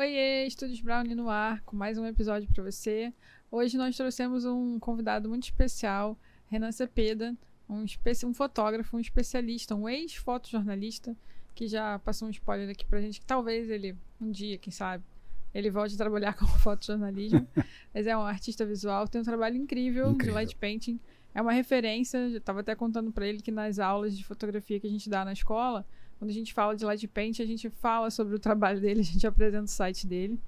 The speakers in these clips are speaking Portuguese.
Oiê, Estúdios Brownie no ar, com mais um episódio para você. Hoje nós trouxemos um convidado muito especial, Renan Cepeda, um, um fotógrafo, um especialista, um ex-fotojornalista, que já passou um spoiler aqui pra gente, que talvez ele, um dia, quem sabe, ele volte a trabalhar com fotojornalismo. mas é um artista visual, tem um trabalho incrível, incrível. de light painting. É uma referência, eu estava até contando para ele que nas aulas de fotografia que a gente dá na escola, quando a gente fala de light paint, a gente fala sobre o trabalho dele, a gente apresenta o site dele.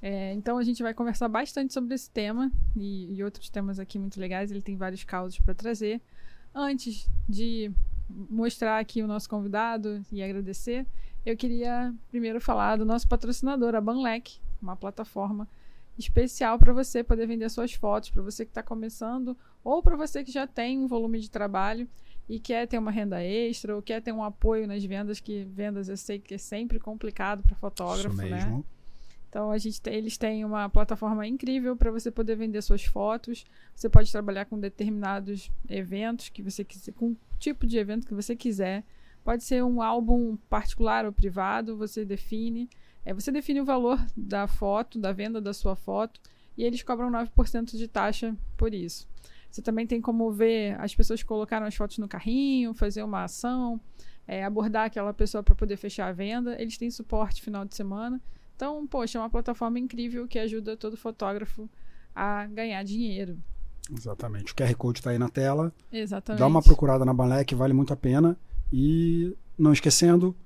É, então a gente vai conversar bastante sobre esse tema e, e outros temas aqui muito legais. Ele tem vários causos para trazer. Antes de mostrar aqui o nosso convidado e agradecer, eu queria primeiro falar do nosso patrocinador, a Banlec, uma plataforma especial para você poder vender suas fotos, para você que está começando ou para você que já tem um volume de trabalho e quer ter uma renda extra ou quer ter um apoio nas vendas, que vendas eu sei que é sempre complicado para fotógrafo, Isso né? mesmo. né? Então a gente tem, eles têm uma plataforma incrível para você poder vender suas fotos. Você pode trabalhar com determinados eventos que você quiser, com o tipo de evento que você quiser. Pode ser um álbum particular ou privado, você define. É, você define o valor da foto, da venda da sua foto, e eles cobram 9% de taxa por isso. Você também tem como ver as pessoas colocaram as fotos no carrinho, fazer uma ação, é, abordar aquela pessoa para poder fechar a venda. Eles têm suporte final de semana. Então, poxa, é uma plataforma incrível que ajuda todo fotógrafo a ganhar dinheiro. Exatamente. O QR Code está aí na tela. Exatamente. Dá uma procurada na Balec, vale muito a pena. E não esquecendo,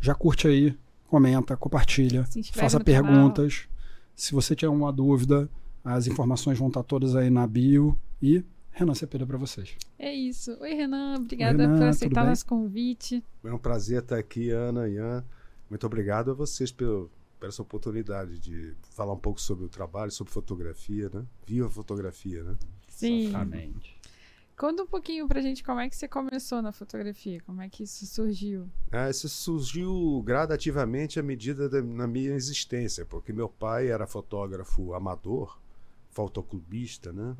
já curte aí, comenta, compartilha, faça perguntas. Canal. Se você tiver uma dúvida, as informações vão estar todas aí na bio. E Renan Cepeda para vocês. É isso. Oi, Renan. Obrigada Oi, Renan, por aceitar nosso convite. É um prazer estar aqui, Ana, Ian. Muito obrigado a vocês pelo, por essa oportunidade de falar um pouco sobre o trabalho, sobre fotografia, né? Viva a fotografia, né? Sim. Exatamente. Conta um pouquinho pra gente como é que você começou na fotografia, como é que isso surgiu. Ah, isso surgiu gradativamente à medida da na minha existência, porque meu pai era fotógrafo amador, fotoclubista, né?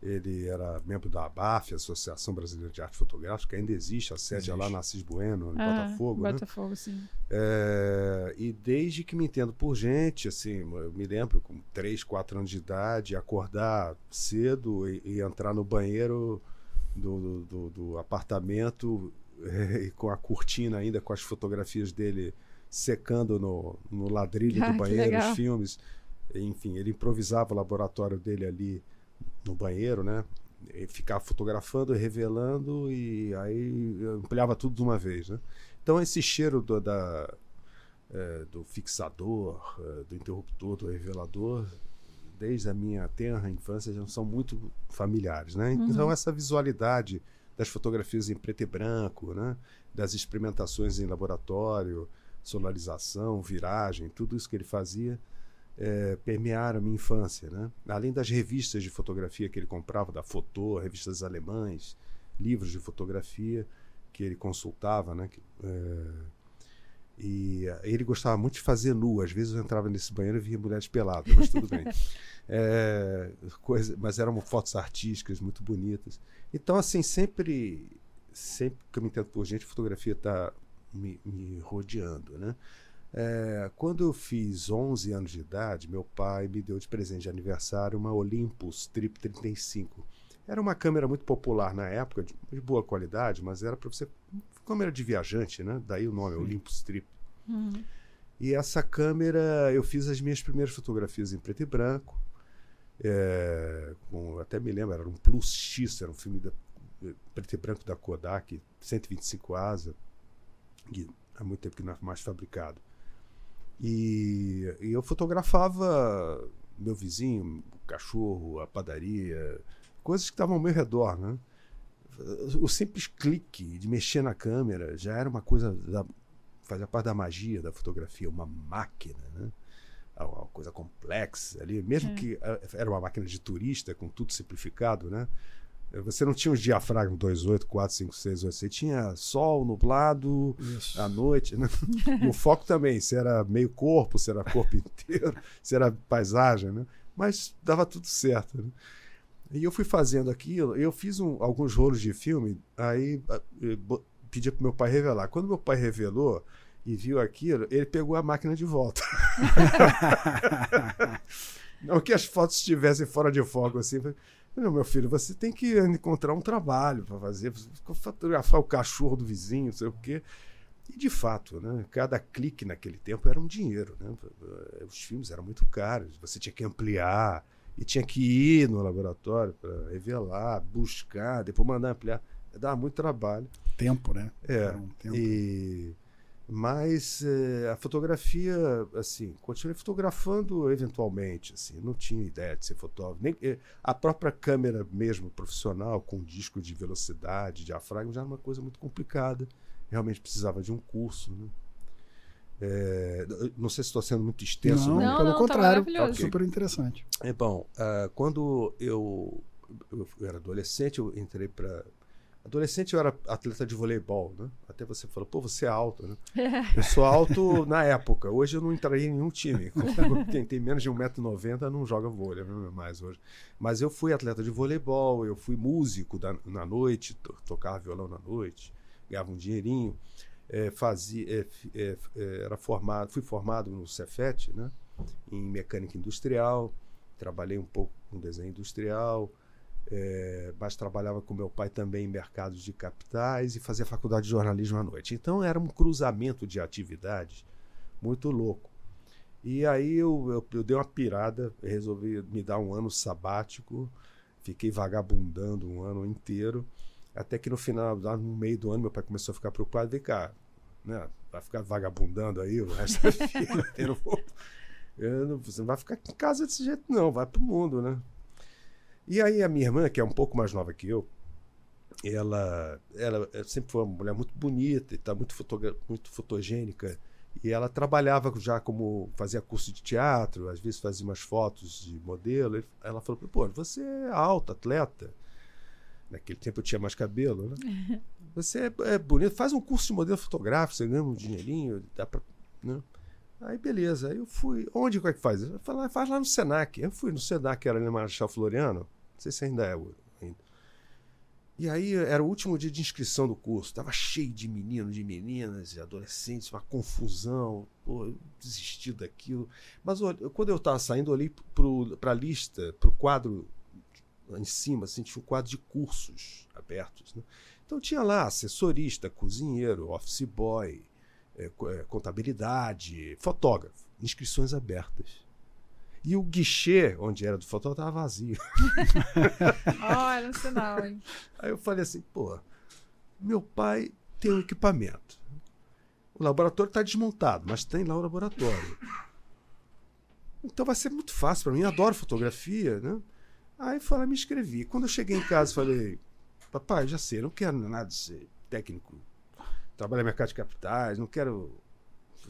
Ele era membro da ABAF, Associação Brasileira de Arte Fotográfica, ainda existe, a sede é lá na Assis Bueno, em ah, Botafogo. Né? Botafogo, né? sim. É, e desde que me entendo por gente, assim, eu me lembro com 3, 4 anos de idade, acordar cedo e, e entrar no banheiro do, do, do apartamento e com a cortina ainda, com as fotografias dele secando no, no ladrilho ah, do banheiro, os filmes. Enfim, ele improvisava o laboratório dele ali no banheiro, né? E ficava fotografando, revelando e aí ampliava tudo de uma vez, né? Então esse cheiro do, da, é, do fixador, é, do interruptor, do revelador, desde a minha tenra infância já são muito familiares, né? Uhum. Então essa visualidade das fotografias em preto e branco, né? Das experimentações em laboratório, solarização, viragem, tudo isso que ele fazia é, permearam a minha infância. Né? Além das revistas de fotografia que ele comprava, da Fotô, revistas alemães, livros de fotografia que ele consultava, né? É, e ele gostava muito de fazer nu. Às vezes eu entrava nesse banheiro e via mulheres peladas, mas tudo bem. É, coisa, mas eram fotos artísticas muito bonitas. Então, assim, sempre, sempre que eu me entendo por gente, fotografia está me, me rodeando, né? É, quando eu fiz 11 anos de idade, meu pai me deu de presente de aniversário uma Olympus Trip 35. Era uma câmera muito popular na época, de, de boa qualidade, mas era para você. Câmera de viajante, né? Daí o nome, Sim. Olympus Trip. Uhum. E essa câmera, eu fiz as minhas primeiras fotografias em preto e branco. É, com, até me lembro, era um Plus X, era um filme da, preto e branco da Kodak, 125 asa, que há muito tempo que não é mais fabricado. E, e eu fotografava meu vizinho, o cachorro, a padaria, coisas que estavam ao meu redor, né? O simples clique de mexer na câmera já era uma coisa da, fazia parte da magia da fotografia, uma máquina, né? Uma coisa complexa ali, mesmo é. que eh, era uma máquina de turista com tudo simplificado, né? Você não tinha os diafragmas 2, 8, 4, 5, 6, 8. Você tinha sol, nublado, Isso. à noite. Né? o foco também, se era meio corpo, se era corpo inteiro, se era paisagem, né? Mas dava tudo certo. Né? E eu fui fazendo aquilo, eu fiz um, alguns rolos de filme, aí pedi para meu pai revelar. Quando meu pai revelou, e viu aquilo, ele pegou a máquina de volta. Não que as fotos estivessem fora de foco assim. Não, meu filho, você tem que encontrar um trabalho para fazer, fotografar o cachorro do vizinho, não sei o quê. E de fato, né, cada clique naquele tempo era um dinheiro. Né? Os filmes eram muito caros, você tinha que ampliar e tinha que ir no laboratório para revelar, buscar, depois mandar ampliar. Dava muito trabalho. Tempo, né? É. Um tempo. E mas é, a fotografia, assim, continuei fotografando eventualmente, assim, não tinha ideia de ser fotógrafo. Nem, é, a própria câmera mesmo profissional, com disco de velocidade, diafragma, já era uma coisa muito complicada. Realmente precisava de um curso, né? É, não sei se estou sendo muito extenso. Não, não pelo não, tá contrário, tá super interessante. É bom, uh, quando eu, eu, era adolescente, eu entrei para Adolescente eu era atleta de voleibol, né? Até você falou, pô, você é alto, né? É. Eu sou alto na época. Hoje eu não entraria em nenhum time. Quem tem menos de 1,90m não joga vôlei né? mais hoje. Mas eu fui atleta de voleibol, eu fui músico da, na noite, to, tocava violão na noite, ganhava um dinheirinho. É, fazia, é, é, é, era formado, fui formado no Cefet, né? Em mecânica industrial. Trabalhei um pouco com desenho industrial é, mas trabalhava com meu pai também em mercados de capitais e fazia faculdade de jornalismo à noite. Então era um cruzamento de atividades muito louco. E aí eu, eu, eu dei uma pirada, resolvi me dar um ano sabático, fiquei vagabundando um ano inteiro, até que no final, no meio do ano, meu pai começou a ficar preocupado, vem cá, né, vai ficar vagabundando aí o resto da vida, eu não você não vai ficar em casa desse jeito não, vai pro mundo, né? E aí a minha irmã, que é um pouco mais nova que eu, ela, ela sempre foi uma mulher muito bonita e tá muito, muito fotogênica. E ela trabalhava já como fazia curso de teatro, às vezes fazia umas fotos de modelo. Ela falou: pô, você é alta, atleta. Naquele tempo eu tinha mais cabelo, né? Você é, é bonito, faz um curso de modelo fotográfico, você ganha um dinheirinho, dá pra. Né? Aí beleza, aí eu fui. Onde é que faz? Eu falei, ah, faz lá no Senac. Eu fui no Senac, era ali no Marechal Floriano. Não sei se ainda é ainda. E aí era o último dia de inscrição do curso. Tava cheio de meninos, de meninas, de adolescentes, uma confusão. Pô, eu desisti daquilo. Mas quando eu estava saindo, eu olhei para a lista, para o quadro em cima, assim, tinha um quadro de cursos abertos. Né? Então tinha lá assessorista, cozinheiro, office boy, é, é, contabilidade, fotógrafo, inscrições abertas. E o guichê, onde era do fotógrafo, estava vazio. Olha, um sinal, hein? Aí eu falei assim, pô, meu pai tem um equipamento. O laboratório está desmontado, mas tem lá o laboratório. Então vai ser muito fácil para mim. Eu adoro fotografia, né? Aí falei, me inscrevi. Quando eu cheguei em casa, falei, papai, já sei, não quero nada de ser técnico trabalhar no mercado de capitais, não quero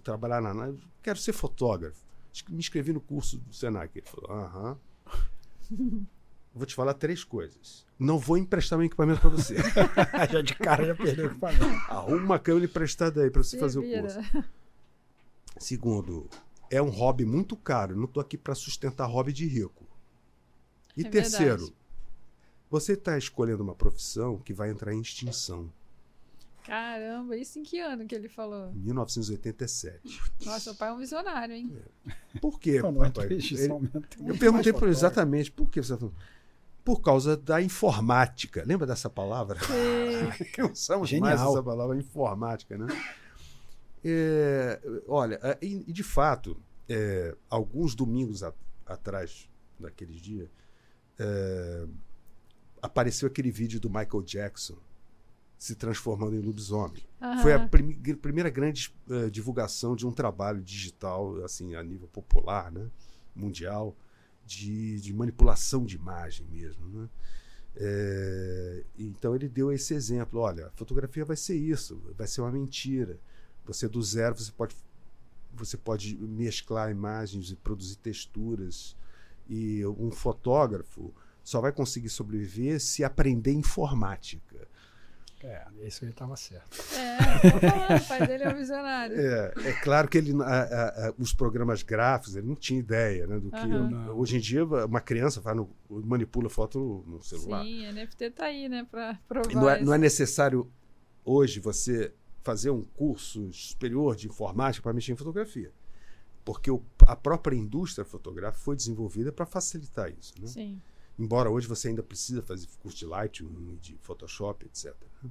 trabalhar na nada, quero ser fotógrafo. Me inscrevi no curso do Senac. Ele falou: aham. Vou te falar três coisas. Não vou emprestar meu equipamento para você. já de cara já perdeu o equipamento. Arruma uma câmera emprestada aí para você fazer vira. o curso. Segundo, é um hobby muito caro. não estou aqui para sustentar hobby de rico. E é terceiro, verdade. você está escolhendo uma profissão que vai entrar em extinção. Caramba, isso em que ano que ele falou? 1987. Nossa, o pai é um visionário, hein? É. Por quê, não, não é papai? Ele, eu perguntei por exatamente por que você tá falando. Por causa da informática. Lembra dessa palavra? Sim. Usamos Genial. mais essa palavra informática, né? É, olha, é, e de fato, é, alguns domingos a, atrás daqueles dias, é, apareceu aquele vídeo do Michael Jackson se transformando em lobisomem. Uhum. Foi a prim primeira grande uh, divulgação de um trabalho digital, assim, a nível popular, né? mundial, de, de manipulação de imagem mesmo. Né? É, então ele deu esse exemplo: olha, a fotografia vai ser isso, vai ser uma mentira. Você do zero você pode você pode mesclar imagens e produzir texturas e um fotógrafo só vai conseguir sobreviver se aprender informática. É, isso ele estava certo. É, o pai dele é um visionário. É, é claro que ele, a, a, a, os programas gráficos, ele não tinha ideia né, do que. Uhum. Hoje em dia, uma criança faz no, manipula foto no celular. Sim, NFT está aí, né, para provar. Não é, não é necessário hoje você fazer um curso superior de informática para mexer em fotografia. Porque o, a própria indústria fotográfica foi desenvolvida para facilitar isso. Né? Sim. Embora hoje você ainda precisa fazer curso de Lightroom, de Photoshop, etc. Né?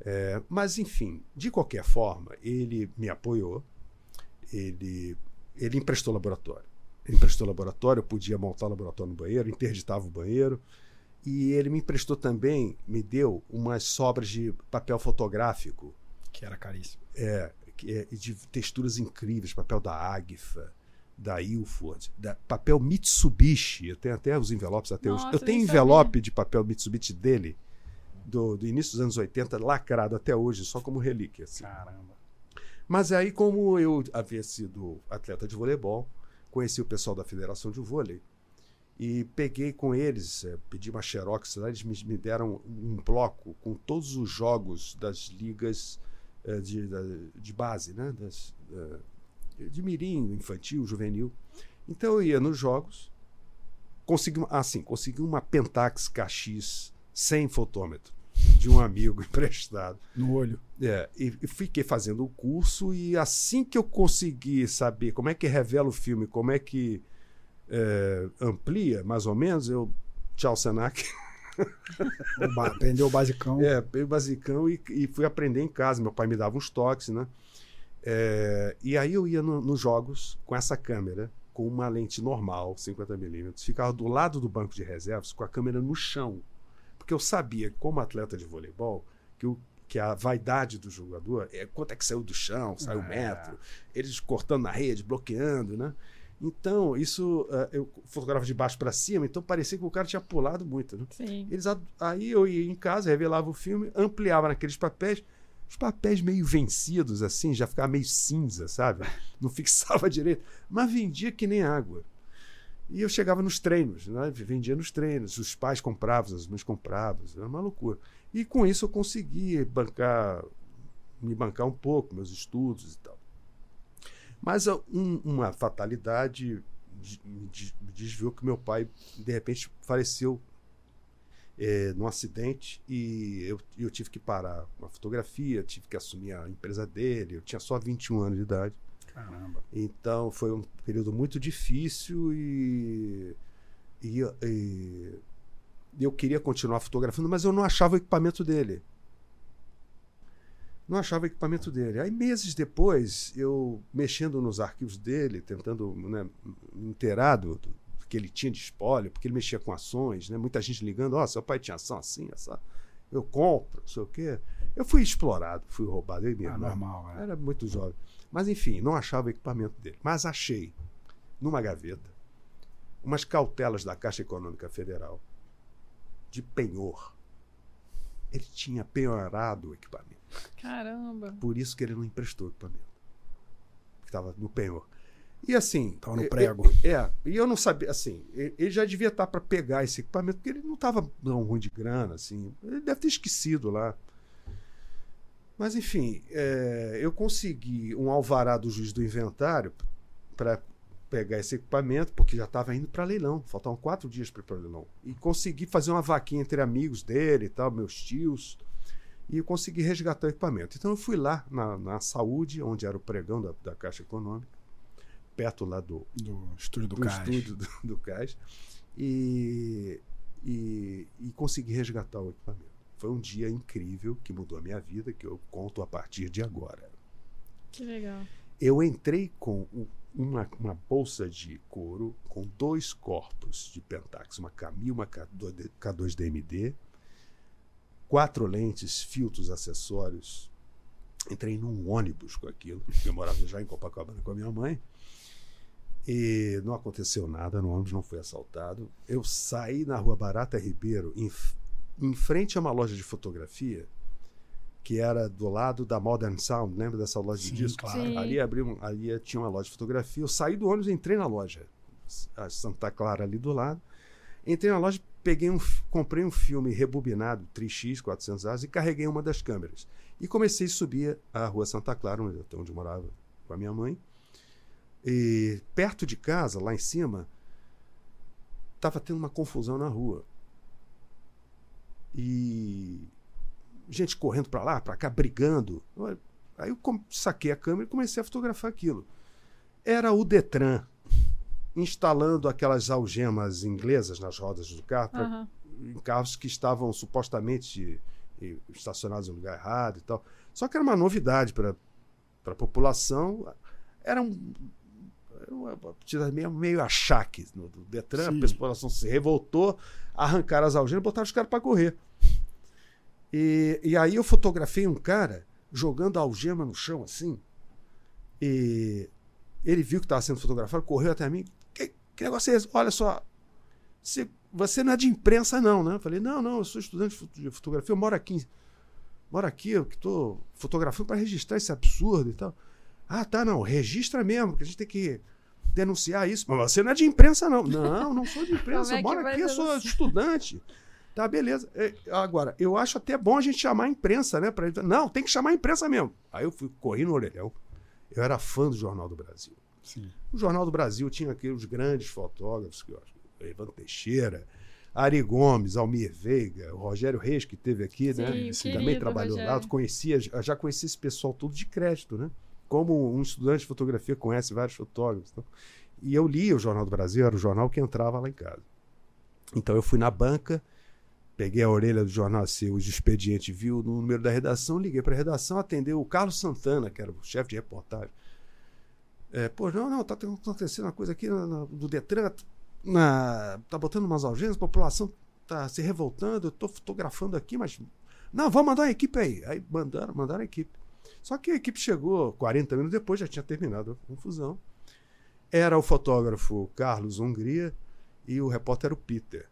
É, mas, enfim, de qualquer forma, ele me apoiou, ele, ele emprestou laboratório. Ele emprestou laboratório, eu podia montar o laboratório no banheiro, interditava o banheiro. E ele me emprestou também, me deu umas sobras de papel fotográfico. Que era caríssimo. É, é de texturas incríveis, papel da Agfa, da Ilford, da papel Mitsubishi. Eu tenho até os envelopes até Nossa, hoje. Eu tenho envelope sabia. de papel Mitsubishi dele, do, do, início dos anos 80, lacrado até hoje, só como relíquia. Assim. Caramba. Mas aí, como eu havia sido atleta de voleibol, conheci o pessoal da Federação de Vôlei e peguei com eles, é, pedi uma xerox lá, eles me, me, deram um bloco com todos os jogos das ligas é, de, de base, né? Das, é, de mirim, infantil, juvenil. Então eu ia nos jogos, consegui, assim, consegui uma Pentax KX sem fotômetro de um amigo emprestado. No olho. É, e, e, fiquei fazendo o curso e assim que eu consegui saber como é que revela o filme, como é que é, amplia, mais ou menos, eu. Tchau, Senac. Aprendeu o basicão. É, o basicão e, e, fui aprender em casa. Meu pai me dava uns toques, né? É, e aí eu ia no, nos jogos com essa câmera, com uma lente normal, 50mm, ficava do lado do banco de reservas com a câmera no chão. Porque eu sabia, como atleta de voleibol, que, o, que a vaidade do jogador é quanto é que saiu do chão, saiu é. metro, eles cortando na rede, bloqueando, né? Então, isso uh, eu fotografava de baixo para cima, então parecia que o cara tinha pulado muito. Né? Sim. Eles, aí eu ia em casa, revelava o filme, ampliava naqueles papéis, os papéis meio vencidos, assim, já ficava meio cinza, sabe? Não fixava direito, mas vendia que nem água. E eu chegava nos treinos, né? vendia nos treinos, os pais compravam, as mães compravam, era uma loucura. E com isso eu consegui bancar, me bancar um pouco, meus estudos e tal. Mas um, uma fatalidade me desviou que meu pai, de repente, faleceu é, num acidente e eu, eu tive que parar uma fotografia, tive que assumir a empresa dele. Eu tinha só 21 anos de idade. Caramba. Então foi um período muito difícil e, e, e eu queria continuar fotografando, mas eu não achava o equipamento dele não achava o equipamento dele. Aí, meses depois, eu mexendo nos arquivos dele, tentando né, me inteirar do, que ele tinha de espólio, porque ele mexia com ações, né? muita gente ligando: Ó, oh, seu pai tinha ação assim, essa. Eu compro, não sei o quê. Eu fui explorado, fui roubado. Eu mesmo, ah, normal, é. Era muito jovem. Mas, enfim, não achava o equipamento dele. Mas achei, numa gaveta, umas cautelas da Caixa Econômica Federal de penhor. Ele tinha penhorado o equipamento. Caramba. Por isso que ele não emprestou equipamento. Que estava no penhor. E assim. Estava no prego. É, é, e eu não sabia, assim, ele já devia estar para pegar esse equipamento, porque ele não estava tão ruim de grana, assim. Ele deve ter esquecido lá. Mas, enfim, é, eu consegui um alvará do juiz do inventário para pegar esse equipamento, porque já estava indo para leilão. Faltavam quatro dias para o leilão. E consegui fazer uma vaquinha entre amigos dele e tal, meus tios e eu consegui resgatar o equipamento. Então eu fui lá na, na saúde, onde era o pregão da, da Caixa Econômica, perto lá do, do estúdio do, do Cais. Estúdio do, do Cais, e, e, e consegui resgatar o equipamento. Foi um dia incrível que mudou a minha vida, que eu conto a partir de agora. Que legal. Eu entrei com uma, uma bolsa de couro com dois corpos de Pentax, uma Camil, uma K2DMD, quatro lentes, filtros, acessórios. Entrei num ônibus com aquilo. Eu morava já em Copacabana com a minha mãe. E não aconteceu nada, no ônibus não foi assaltado. Eu saí na rua Barata Ribeiro, em, em frente a uma loja de fotografia, que era do lado da Modern Sound, lembra dessa loja Sim, de disco? Claro. Ali, abriu, ali tinha uma loja de fotografia. Eu saí do ônibus e entrei na loja. A Santa Clara ali do lado. Entrei na loja, peguei um, comprei um filme rebobinado, 3x, 400 horas, e carreguei uma das câmeras. E comecei a subir a rua Santa Clara, onde eu morava com a minha mãe. E perto de casa, lá em cima, estava tendo uma confusão na rua. E gente correndo para lá, para cá, brigando. Aí eu saquei a câmera e comecei a fotografar aquilo. Era o Detran instalando aquelas algemas inglesas nas rodas do carro, pra, uhum. em carros que estavam supostamente estacionados em lugar errado e tal. Só que era uma novidade para a população. Era um, meio, meio achaque no do Detran, Sim. a população se revoltou, arrancaram as algemas e botaram os caras para correr. E, e aí eu fotografei um cara jogando a algema no chão assim. E ele viu que estava sendo fotografado, correu até mim. Que, que negócio é esse? Olha só, você, você não é de imprensa, não, né? Eu falei, não, não, eu sou estudante de fotografia, eu moro aqui. Moro aqui, eu que estou fotografando para registrar esse absurdo e tal. Ah, tá, não, registra mesmo, porque a gente tem que denunciar isso. Mas você não é de imprensa, não. Não, não sou de imprensa, é eu moro aqui, eu sou estudante. Tá, beleza. É, agora, eu acho até bom a gente chamar a imprensa, né? Pra... Não, tem que chamar a imprensa mesmo. Aí eu fui, corri no orelhão. Eu era fã do Jornal do Brasil. Sim. O Jornal do Brasil tinha aqueles grandes fotógrafos, que eu acho, Evandro Teixeira, Ari Gomes, Almir Veiga, o Rogério Reis, que teve aqui, Sim, né? Sim, também trabalhou Rogério. lá. Conhecia, já conhecia esse pessoal todo de crédito, né? Como um estudante de fotografia conhece vários fotógrafos. Então. E eu lia o Jornal do Brasil, era o jornal que entrava lá em casa. Então eu fui na banca Peguei a orelha do jornal assim, o expediente viu no número da redação, liguei para a redação, atendeu o Carlos Santana, que era o chefe de reportagem. É, pô, não, não, tá acontecendo uma coisa aqui no, do Detran, na, tá botando umas algemas, a população tá se revoltando, eu tô fotografando aqui, mas. Não, vamos mandar a equipe aí. Aí mandaram, mandaram a equipe. Só que a equipe chegou 40 minutos depois, já tinha terminado a confusão. Era o fotógrafo Carlos Hungria e o repórter era o Peter.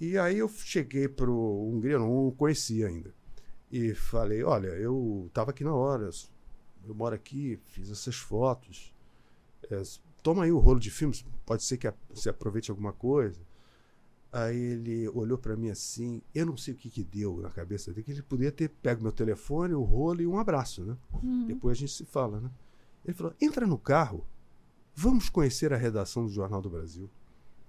E aí eu cheguei pro Hungria, não o conhecia ainda. E falei, olha, eu estava aqui na hora, eu moro aqui, fiz essas fotos. É, toma aí o rolo de filmes, pode ser que você aproveite alguma coisa. Aí ele olhou para mim assim, eu não sei o que que deu na cabeça dele, que ele podia ter pego meu telefone, o rolo e um abraço, né? Uhum. Depois a gente se fala, né? Ele falou, entra no carro, vamos conhecer a redação do Jornal do Brasil.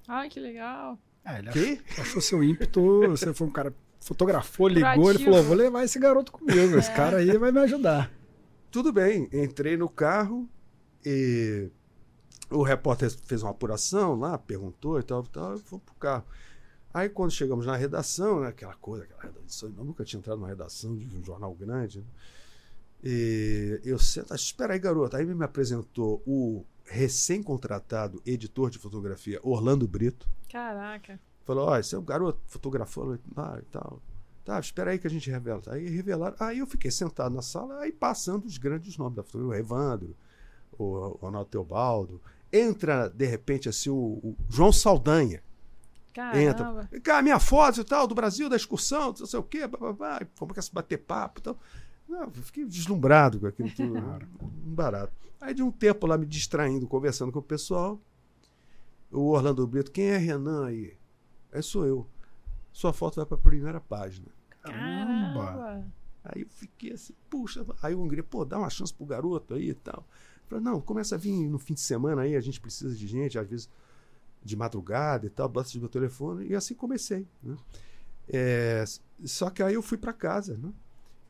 Ai, que legal. É, ele achou, achou seu ímpeto, você foi um cara, fotografou, ligou, ele falou, vou levar esse garoto comigo, é. esse cara aí vai me ajudar. Tudo bem, entrei no carro e o repórter fez uma apuração lá, perguntou e tal, tal, e fomos pro carro. Aí quando chegamos na redação, né, aquela coisa, aquela redação, eu nunca tinha entrado numa redação de um jornal grande, né? E eu sento, espera aí, garoto. Aí me apresentou o recém-contratado editor de fotografia Orlando Brito. Caraca. Falou: Ó, esse é o garoto fotografou ah, e tal. Tá, espera aí que a gente revela. Aí revelaram. Aí eu fiquei sentado na sala, aí passando os grandes nomes da fotografia: o Evandro, o Ronaldo Teobaldo. Entra, de repente, assim, o, o João Saldanha. Caramba. Entra. Cara, minha foto e tal, do Brasil, da excursão, não sei o quê, blá, blá, blá, como que se bater papo e tal. Não, fiquei deslumbrado com aquilo tudo. um barato. Aí de um tempo lá me distraindo, conversando com o pessoal, o Orlando Brito, quem é Renan aí? É sou eu. Sua foto vai para a primeira página. Caramba! Aí eu fiquei assim, puxa. Aí o Hungria, pô, dá uma chance pro garoto aí e tal. Falei, não, começa a vir no fim de semana aí, a gente precisa de gente, às vezes de madrugada e tal, bota de meu telefone. E assim comecei. Né? É, só que aí eu fui para casa, né?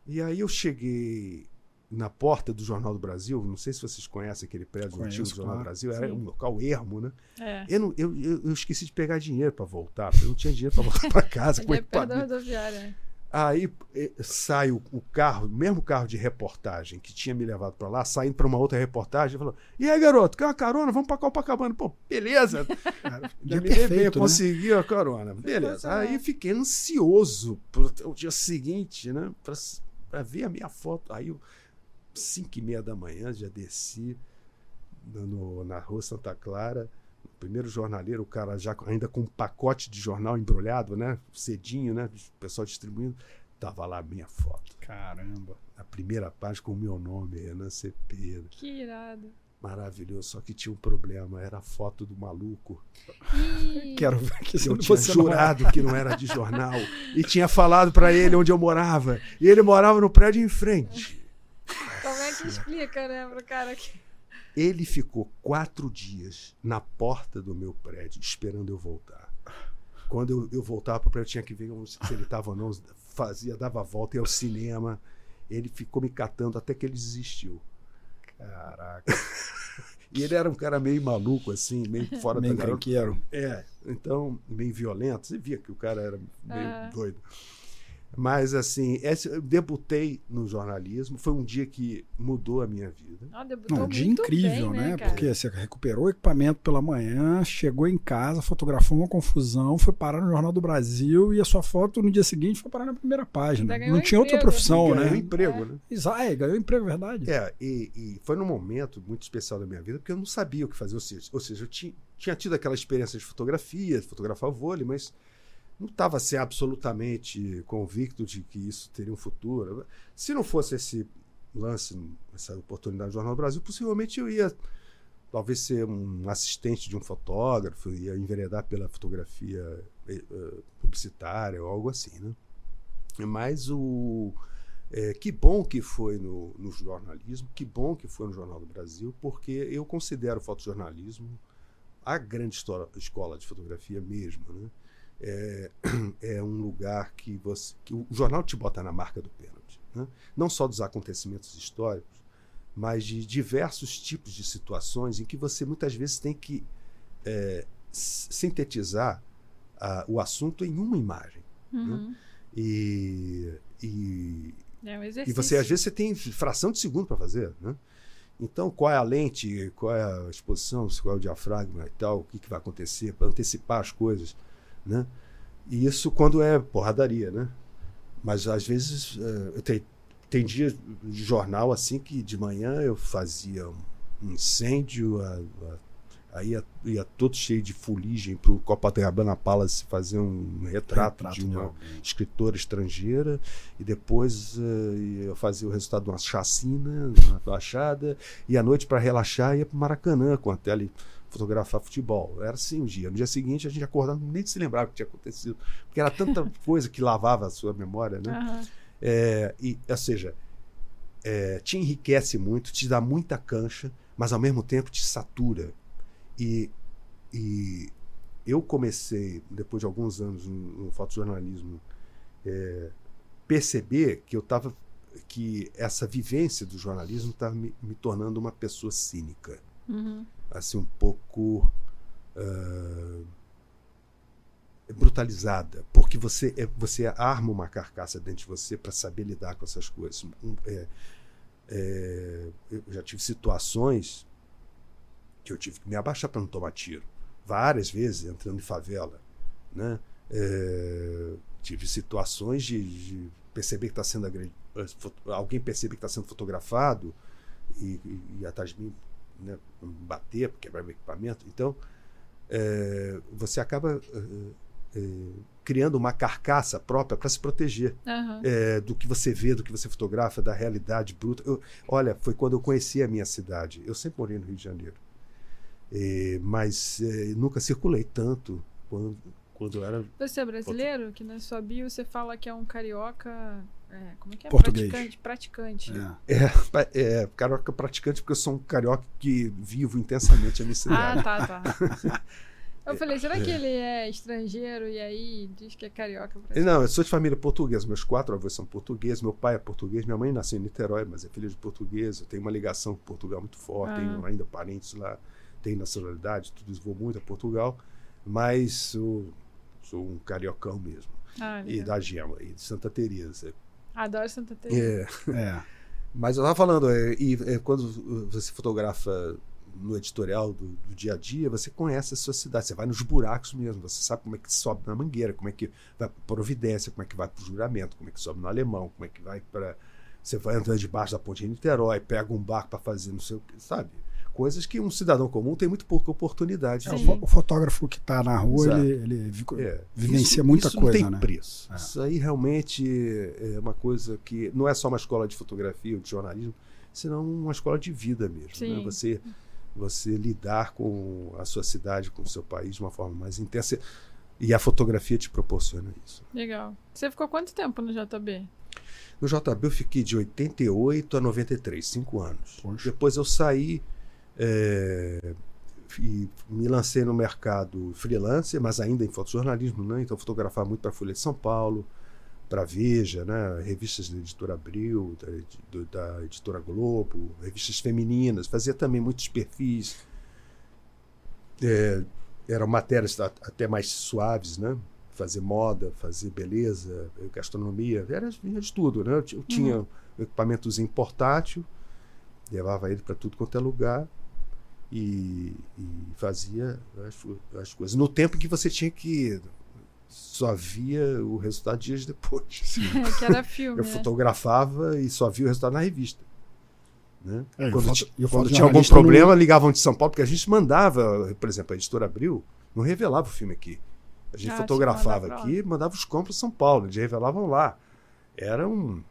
E aí eu cheguei na porta do Jornal do Brasil, não sei se vocês conhecem aquele prédio Conheço, antigo do Jornal claro. do Brasil, era um local ermo, né? É. Eu, não, eu, eu, eu, esqueci de pegar dinheiro para voltar, eu não tinha dinheiro para voltar para casa. Ele é perto da rodoviária. Aí eh, sai o, o, carro, o mesmo carro de reportagem que tinha me levado para lá, saindo para uma outra reportagem, falou: E aí, garoto, quer uma carona? Vamos para Copacabana. Pô, beleza. Cara, perfeito, bem, né? consegui a carona. Beleza. Aí fiquei ansioso pro dia seguinte, né? para ver a minha foto. Aí, cinco e meia da manhã, já desci no, na rua Santa Clara. Primeiro jornaleiro, o cara já ainda com um pacote de jornal embrulhado, né? Cedinho, né? O pessoal distribuindo. Tava lá a minha foto. Caramba. A primeira página com o meu nome, Renan Cepeda. Que irado. Maravilhoso, só que tinha um problema, era a foto do maluco. Quero ver que eu tinha jurado não que não era de jornal e tinha falado para ele onde eu morava e ele morava no prédio em frente. Como é que explica, né, pro cara que ele ficou quatro dias na porta do meu prédio esperando eu voltar. Quando eu, eu voltava para o prédio, eu tinha que ver se ele estava ou não fazia, dava a volta, ia ao cinema. Ele ficou me catando até que ele desistiu. Caraca. e ele era um cara meio maluco, assim, meio fora meio da garoto. É, então, meio violento. Você via que o cara era meio ah. doido. Mas, assim, esse, eu debutei no jornalismo. Foi um dia que mudou a minha vida. Ah, Não, um dia incrível, bem, né? né Porque você recuperou o equipamento pela manhã, chegou em casa, fotografou uma confusão, foi parar no Jornal do Brasil e a sua foto no dia seguinte foi parar na primeira página. Não tinha outra profissão, ganhou né? Ganhou emprego, é. né? Exato, é, ganhou emprego, verdade. É, e, e, foi num momento muito especial da minha vida, porque eu não sabia o que fazer. Ou seja, ou seja eu tinha, tinha tido aquela experiência de fotografia, de fotografar vôlei, mas não estava assim, absolutamente convicto de que isso teria um futuro. Se não fosse esse lance, essa oportunidade do Jornal do Brasil, possivelmente eu ia talvez ser um assistente de um fotógrafo, ia enveredar pela fotografia uh, publicitária ou algo assim, né? Mas o é, que bom que foi no, no, jornalismo, que bom que foi no Jornal do Brasil, porque eu considero o fotojornalismo a grande história, escola de fotografia mesmo, né? É, é um lugar que, você, que o jornal te bota na marca do pênalti. Né? Não só dos acontecimentos históricos, mas de diversos tipos de situações em que você muitas vezes tem que é, sintetizar a, o assunto em uma imagem. Né? Uhum. Né? E, e, é um e você às vezes você tem fração de segundo para fazer. Né? Então, qual é a lente, qual é a exposição, qual é o diafragma e tal, o que, que vai acontecer, para antecipar as coisas. Né? E isso quando é porradaria, né? Mas às vezes uh, eu tenho, tem dias de jornal assim que de manhã eu fazia um incêndio, a, a, aí ia, ia, todo cheio de fuligem para o Copacabana Palace fazer um retrato, retrato de uma escritora estrangeira e depois uh, eu fazia o resultado de uma chacina na fachada e à noite para relaxar ia para o Maracanã com a tele fotografar futebol. Era assim um dia. No dia seguinte, a gente acordava, nem se lembrava o que tinha acontecido. Porque era tanta coisa que lavava a sua memória, né? Uhum. É, e, ou seja, é, te enriquece muito, te dá muita cancha, mas ao mesmo tempo te satura. E, e eu comecei, depois de alguns anos no, no fotojornalismo, é, perceber que eu estava que essa vivência do jornalismo estava me, me tornando uma pessoa cínica. Uhum assim um pouco uh, brutalizada, porque você é, você arma uma carcaça dentro de você para saber lidar com essas coisas. Um, é, é, eu já tive situações que eu tive que me abaixar para não tomar tiro, várias vezes entrando em favela, né? É, tive situações de, de perceber que está sendo agredido, alguém perceber que está sendo fotografado e, e, e atrás de mim né, bater, quebrar o equipamento. Então, é, você acaba é, é, criando uma carcaça própria para se proteger uhum. do que você vê, do que você fotografa, da realidade bruta. Eu, olha, foi quando eu conheci a minha cidade. Eu sempre morei no Rio de Janeiro, mas nunca circulei tanto quando, quando eu era. Você é brasileiro? Que na sua bio você fala que é um carioca é, como é que é? Português. Praticante. praticante. É. É, é, carioca praticante, porque eu sou um carioca que vivo intensamente a minha cidade. ah, tá, tá. Eu falei, será que é. ele é estrangeiro e aí diz que é carioca? Não, eu sou de família portuguesa. Meus quatro avós são portugueses. Meu pai é português. Minha mãe nasceu em Niterói, mas é filha de português. Eu tenho uma ligação com Portugal muito forte. Ah. Tenho ainda parentes lá. Tenho nacionalidade. Tudo isso. Vou muito a Portugal. Mas sou, sou um cariocão mesmo. Ah, e da Gema, e de Santa Teresa. Adoro Santa Teresa. É. é. Mas eu estava falando, é, e é, quando você fotografa no editorial do, do, dia a dia, você conhece a sua cidade, você vai nos buracos mesmo, você sabe como é que sobe na mangueira, como é que vai para Providência, como é que vai para o juramento, como é que sobe no alemão, como é que vai para. Você vai andando debaixo da ponte de Niterói, pega um barco para fazer não sei o que, sabe? Coisas que um cidadão comum tem muito pouca oportunidade. É, o fotógrafo que está na rua, ele, ele é, vivencia isso, muita isso coisa. Não tem né? preço. É. Isso aí realmente é uma coisa que não é só uma escola de fotografia ou de jornalismo, senão uma escola de vida mesmo. Né? Você, você lidar com a sua cidade, com o seu país de uma forma mais intensa. E a fotografia te proporciona isso. Legal. Você ficou quanto tempo no JB? No JB eu fiquei de 88 a 93, cinco anos. Poxa. Depois eu saí é, e me lancei no mercado freelancer, mas ainda em fotojornalismo, né? então fotografar muito para a Folha de São Paulo, para Veja, né? revistas da editora Abril, da, da, editora Globo, revistas femininas, fazia também muitos perfis. É, eram matérias até mais suaves, né? Fazer moda, fazer beleza, gastronomia, era, era de tudo, né? Eu tinha uhum. equipamentozinho portátil, levava ele para tudo quanto é lugar e, e fazia as, as coisas. No tempo que você tinha que só via o resultado dias depois. É, que era filme. Eu né? fotografava e só via o resultado na revista. Né? É, quando, foto, quando tinha algum problema, ligavam de São Paulo, porque a gente mandava, por exemplo, a editora Abril não revelava o filme aqui. A gente ah, fotografava aqui e mandava os compras São Paulo, eles revelavam lá. Era um.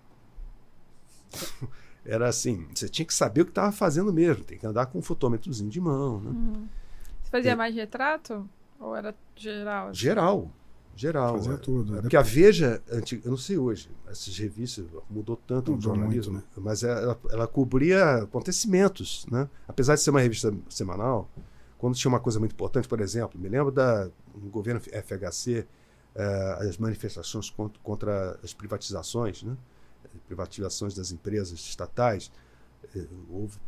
Era assim, você tinha que saber o que estava fazendo mesmo, tem que andar com um fotômetrozinho de mão. Né? Uhum. Você fazia mais retrato? Ou era geral? Geral. Geral. Fazia é. tudo. É porque a Veja, eu não sei hoje, essas revistas mudou tanto mudou o jornalismo, muito, né? mas ela, ela, cobria acontecimentos, né? Apesar de ser uma revista semanal, quando tinha uma coisa muito importante, por exemplo, me lembro da no governo FHC, eh, as manifestações contra, contra, as privatizações, né? Privatizações das empresas estatais, eh, houve,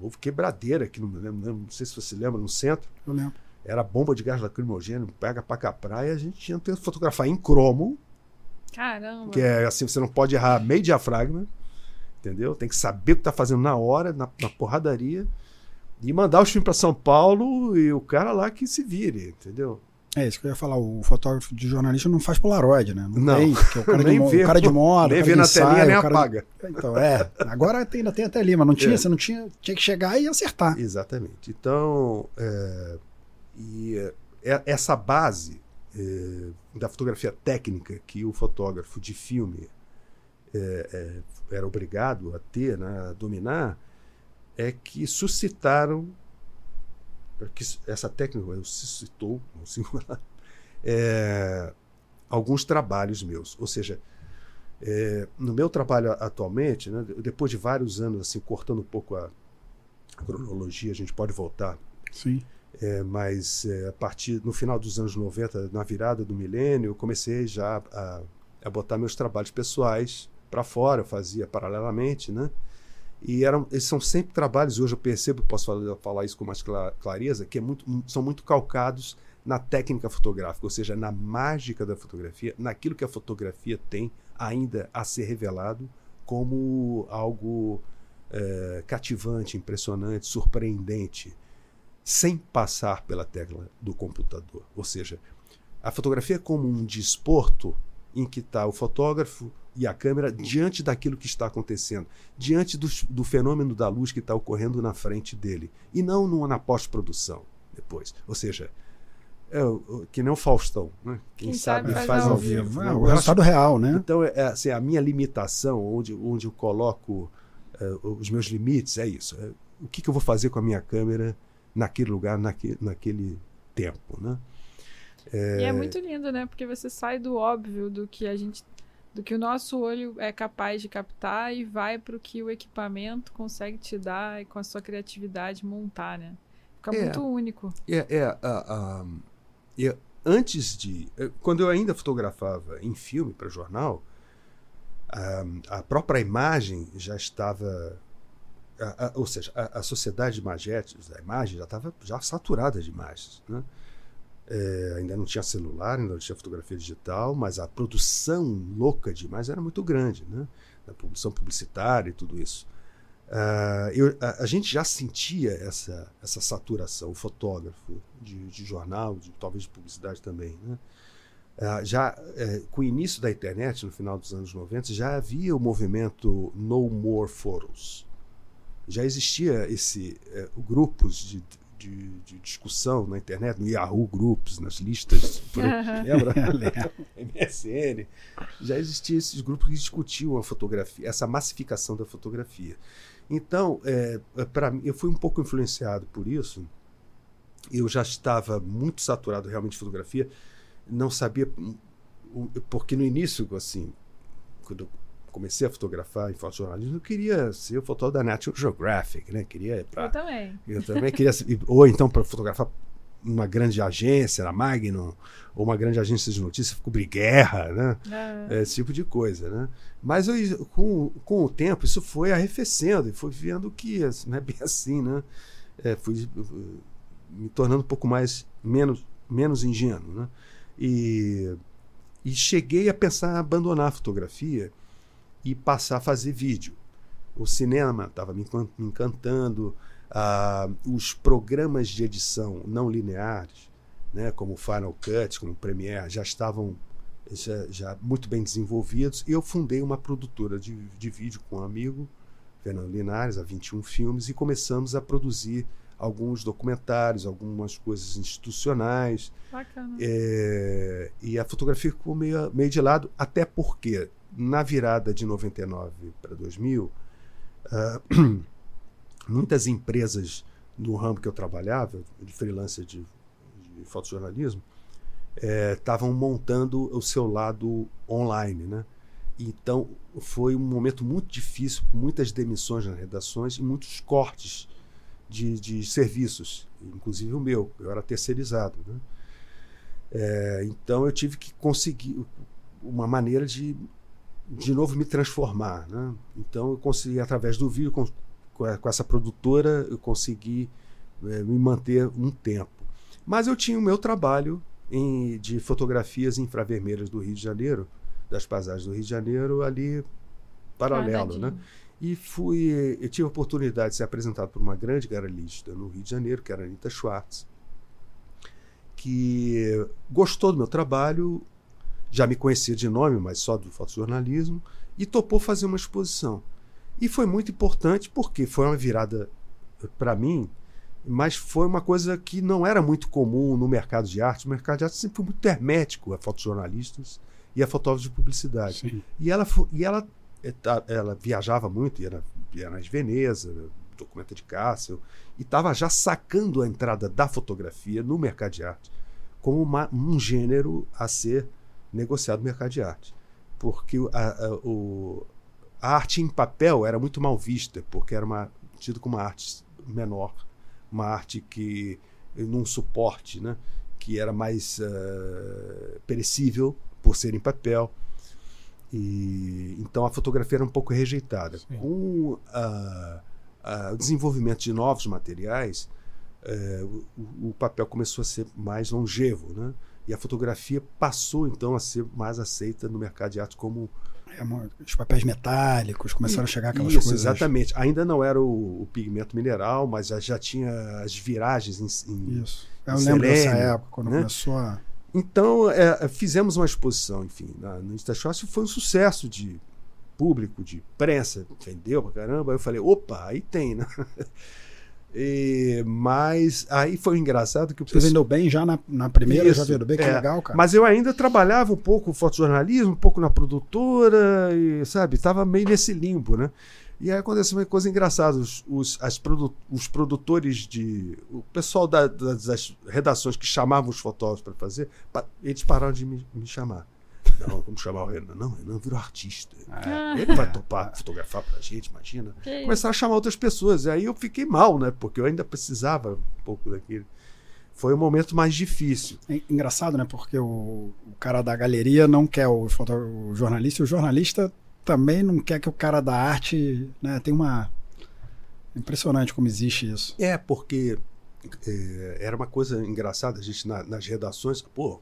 houve quebradeira aqui, não, lembro, não sei se você lembra, no centro. Eu lembro era bomba de gás lacrimogêneo, pega pra cá praia, a gente tinha que fotografar em cromo. Caramba! Que é assim, você não pode errar meio diafragma, entendeu? Tem que saber o que tá fazendo na hora, na, na porradaria, e mandar os filmes para São Paulo e o cara lá que se vire, entendeu? É isso que eu ia falar. O fotógrafo de jornalista não faz Polaroid, né? Não, não tem, porque o cara, nem de, vê, o cara de moda. Nem vê na ensaio, telinha, nem apaga. Então, é. Agora tem, ainda tem até ali, mas não tinha, é. você não tinha. Tinha que chegar e acertar. Exatamente. Então, é, e é, essa base é, da fotografia técnica que o fotógrafo de filme é, é, era obrigado a ter, né, a dominar, é que suscitaram essa técnica suscitou no singular, é, alguns trabalhos meus. Ou seja, é, no meu trabalho atualmente, né, depois de vários anos assim cortando um pouco a cronologia, a gente pode voltar. Sim. É, mas é, a partir no final dos anos 90, na virada do milênio, eu comecei já a, a botar meus trabalhos pessoais para fora, eu fazia paralelamente, né? E eram, eles são sempre trabalhos, hoje eu percebo, posso falar, falar isso com mais clareza, que é muito, são muito calcados na técnica fotográfica, ou seja, na mágica da fotografia, naquilo que a fotografia tem ainda a ser revelado como algo é, cativante, impressionante, surpreendente sem passar pela tecla do computador. Ou seja, a fotografia é como um desporto em que está o fotógrafo e a câmera diante daquilo que está acontecendo, diante do, do fenômeno da luz que está ocorrendo na frente dele, e não no, na pós-produção depois. Ou seja, é, que nem o Faustão, né? Quem, Quem sabe, sabe, faz ao vivo. vivo. É, o resultado real, né? Então, é, assim, a minha limitação, onde, onde eu coloco é, os meus limites, é isso. É, o que, que eu vou fazer com a minha câmera naquele lugar, naquele, naquele tempo, né? É... E é muito lindo, né? Porque você sai do óbvio do que a gente, do que o nosso olho é capaz de captar e vai para o que o equipamento consegue te dar e com a sua criatividade montar, né? Fica é, muito único. É, é, uh, uh, é, antes de, eh, quando eu ainda fotografava em filme para jornal, uh, a própria imagem já estava a, a, ou seja, a, a, sociedade de imagetes, a imagem já estava já saturada de imagens. Né? É, ainda não tinha celular, ainda não tinha fotografia digital, mas a produção louca de imagens era muito grande, né? a produção publicitária e tudo isso. Uh, eu, a, a, gente já sentia essa, essa saturação, o fotógrafo de, de jornal, de, talvez de publicidade também. Né? Uh, já uh, com o início da internet, no final dos anos 90, já havia o movimento No More Photos já existia esse é, grupos de, de, de, discussão na internet, no Yahoo Groups, nas listas, por, lembra? MSN. Já existiam esses grupos que discutiam a fotografia, essa massificação da fotografia. Então, é, é para mim, eu fui um pouco influenciado por isso. Eu já estava muito saturado realmente de fotografia, não sabia porque no início, assim, quando comecei a fotografar em fotojornalismo, eu queria ser o fotógrafo da National Geographic, né? Queria pra, eu também. Eu também queria, ou então para fotografar uma grande agência, a Magnum, ou uma grande agência de notícias, cobrir guerra, né? É. Esse tipo de coisa, né? Mas eu, com, com o tempo isso foi arrefecendo e foi vendo que não é bem assim, né? É, fui me tornando um pouco mais menos menos ingênuo, né? E, e cheguei a pensar em abandonar a fotografia e passar a fazer vídeo. O cinema estava me encantando, uh, os programas de edição não lineares, né, como Final Cut, como Premiere, já estavam já, já, muito bem desenvolvidos. E eu fundei uma produtora de, de vídeo com um amigo, Fernando Linares, há 21 filmes, e começamos a produzir alguns documentários, algumas coisas institucionais. Bacana. É, e a fotografia ficou meio, meio de lado, até porque na virada de 99 para 2000, uh, muitas empresas no ramo que eu trabalhava, de freelancer de, de fotojornalismo, estavam é, montando o seu lado online, né? Então foi um momento muito difícil, com muitas demissões nas redações e muitos cortes de, de serviços, inclusive o meu, eu era terceirizado. Né? É, então eu tive que conseguir uma maneira de de novo me transformar. Né? Então eu consegui, através do vídeo, com, com essa produtora, eu consegui é, me manter um tempo. Mas eu tinha o meu trabalho em, de fotografias infravermelhas do Rio de Janeiro, das paisagens do Rio de Janeiro, ali paralelo. Né? E fui, eu tive a oportunidade de ser apresentado por uma grande garalista no Rio de Janeiro, que era a Anitta Schwartz, que gostou do meu trabalho, já me conhecia de nome, mas só do fotojornalismo, e topou fazer uma exposição. E foi muito importante porque foi uma virada para mim, mas foi uma coisa que não era muito comum no mercado de arte. O mercado de arte sempre foi muito hermético a fotojornalistas e a fotógrafos de publicidade. Sim. E ela, e ela, eh, ela viajava muito, ia, ia nas Veneza, documenta de Cássio, e estava já sacando a entrada da fotografia no mercado de arte como uma, um gênero a ser negociado no mercado de arte. Porque a, a, o, a arte em papel era muito mal vista, porque era uma, tido como uma arte menor, uma arte que num suporte, né, que era mais uh, perecível por ser em papel. E, então a fotografia era um pouco rejeitada. Sim. Com uh, o desenvolvimento de novos materiais, uh, o, o, papel começou a ser mais longevo. Né? E a fotografia passou então a ser mais aceita no mercado de arte como é, os papéis metálicos começaram e, a chegar aquelas isso, coisas. Exatamente. Ainda não era o, o pigmento mineral, mas já, já, tinha as viragens em, em Isso. Eu em lembro selênio, dessa época, quando né? começou a. Então, é, fizemos uma exposição, enfim, na, no Instashop, foi um sucesso de público, de prensa, vendeu pra caramba. Aí eu falei, opa, aí tem, né? E, mas aí foi engraçado que o Você pessoal... vendeu bem já na, na primeira, Isso, já vendeu bem, que é, legal, cara. Mas eu ainda trabalhava um pouco fotojornalismo, um pouco na produtora, e sabe, estava meio nesse limbo, né? E aí aconteceu uma coisa engraçada: os, os, as produ os produtores de. O pessoal da, das redações que chamavam os fotógrafos para fazer, eles pararam de me, me chamar. Não, vamos chamar o Renan. Não, o Renan virou artista. Ah. Ele vai topar fotografar pra gente, imagina. Que Começaram a chamar outras pessoas. E aí eu fiquei mal, né? Porque eu ainda precisava um pouco daquele. Foi o momento mais difícil. É engraçado, né? Porque o, o cara da galeria não quer o, foto, o jornalista, e o jornalista também não quer que o cara da arte. Né? Tem uma. Impressionante como existe isso. É, porque é, era uma coisa engraçada, a gente na, nas redações, pô,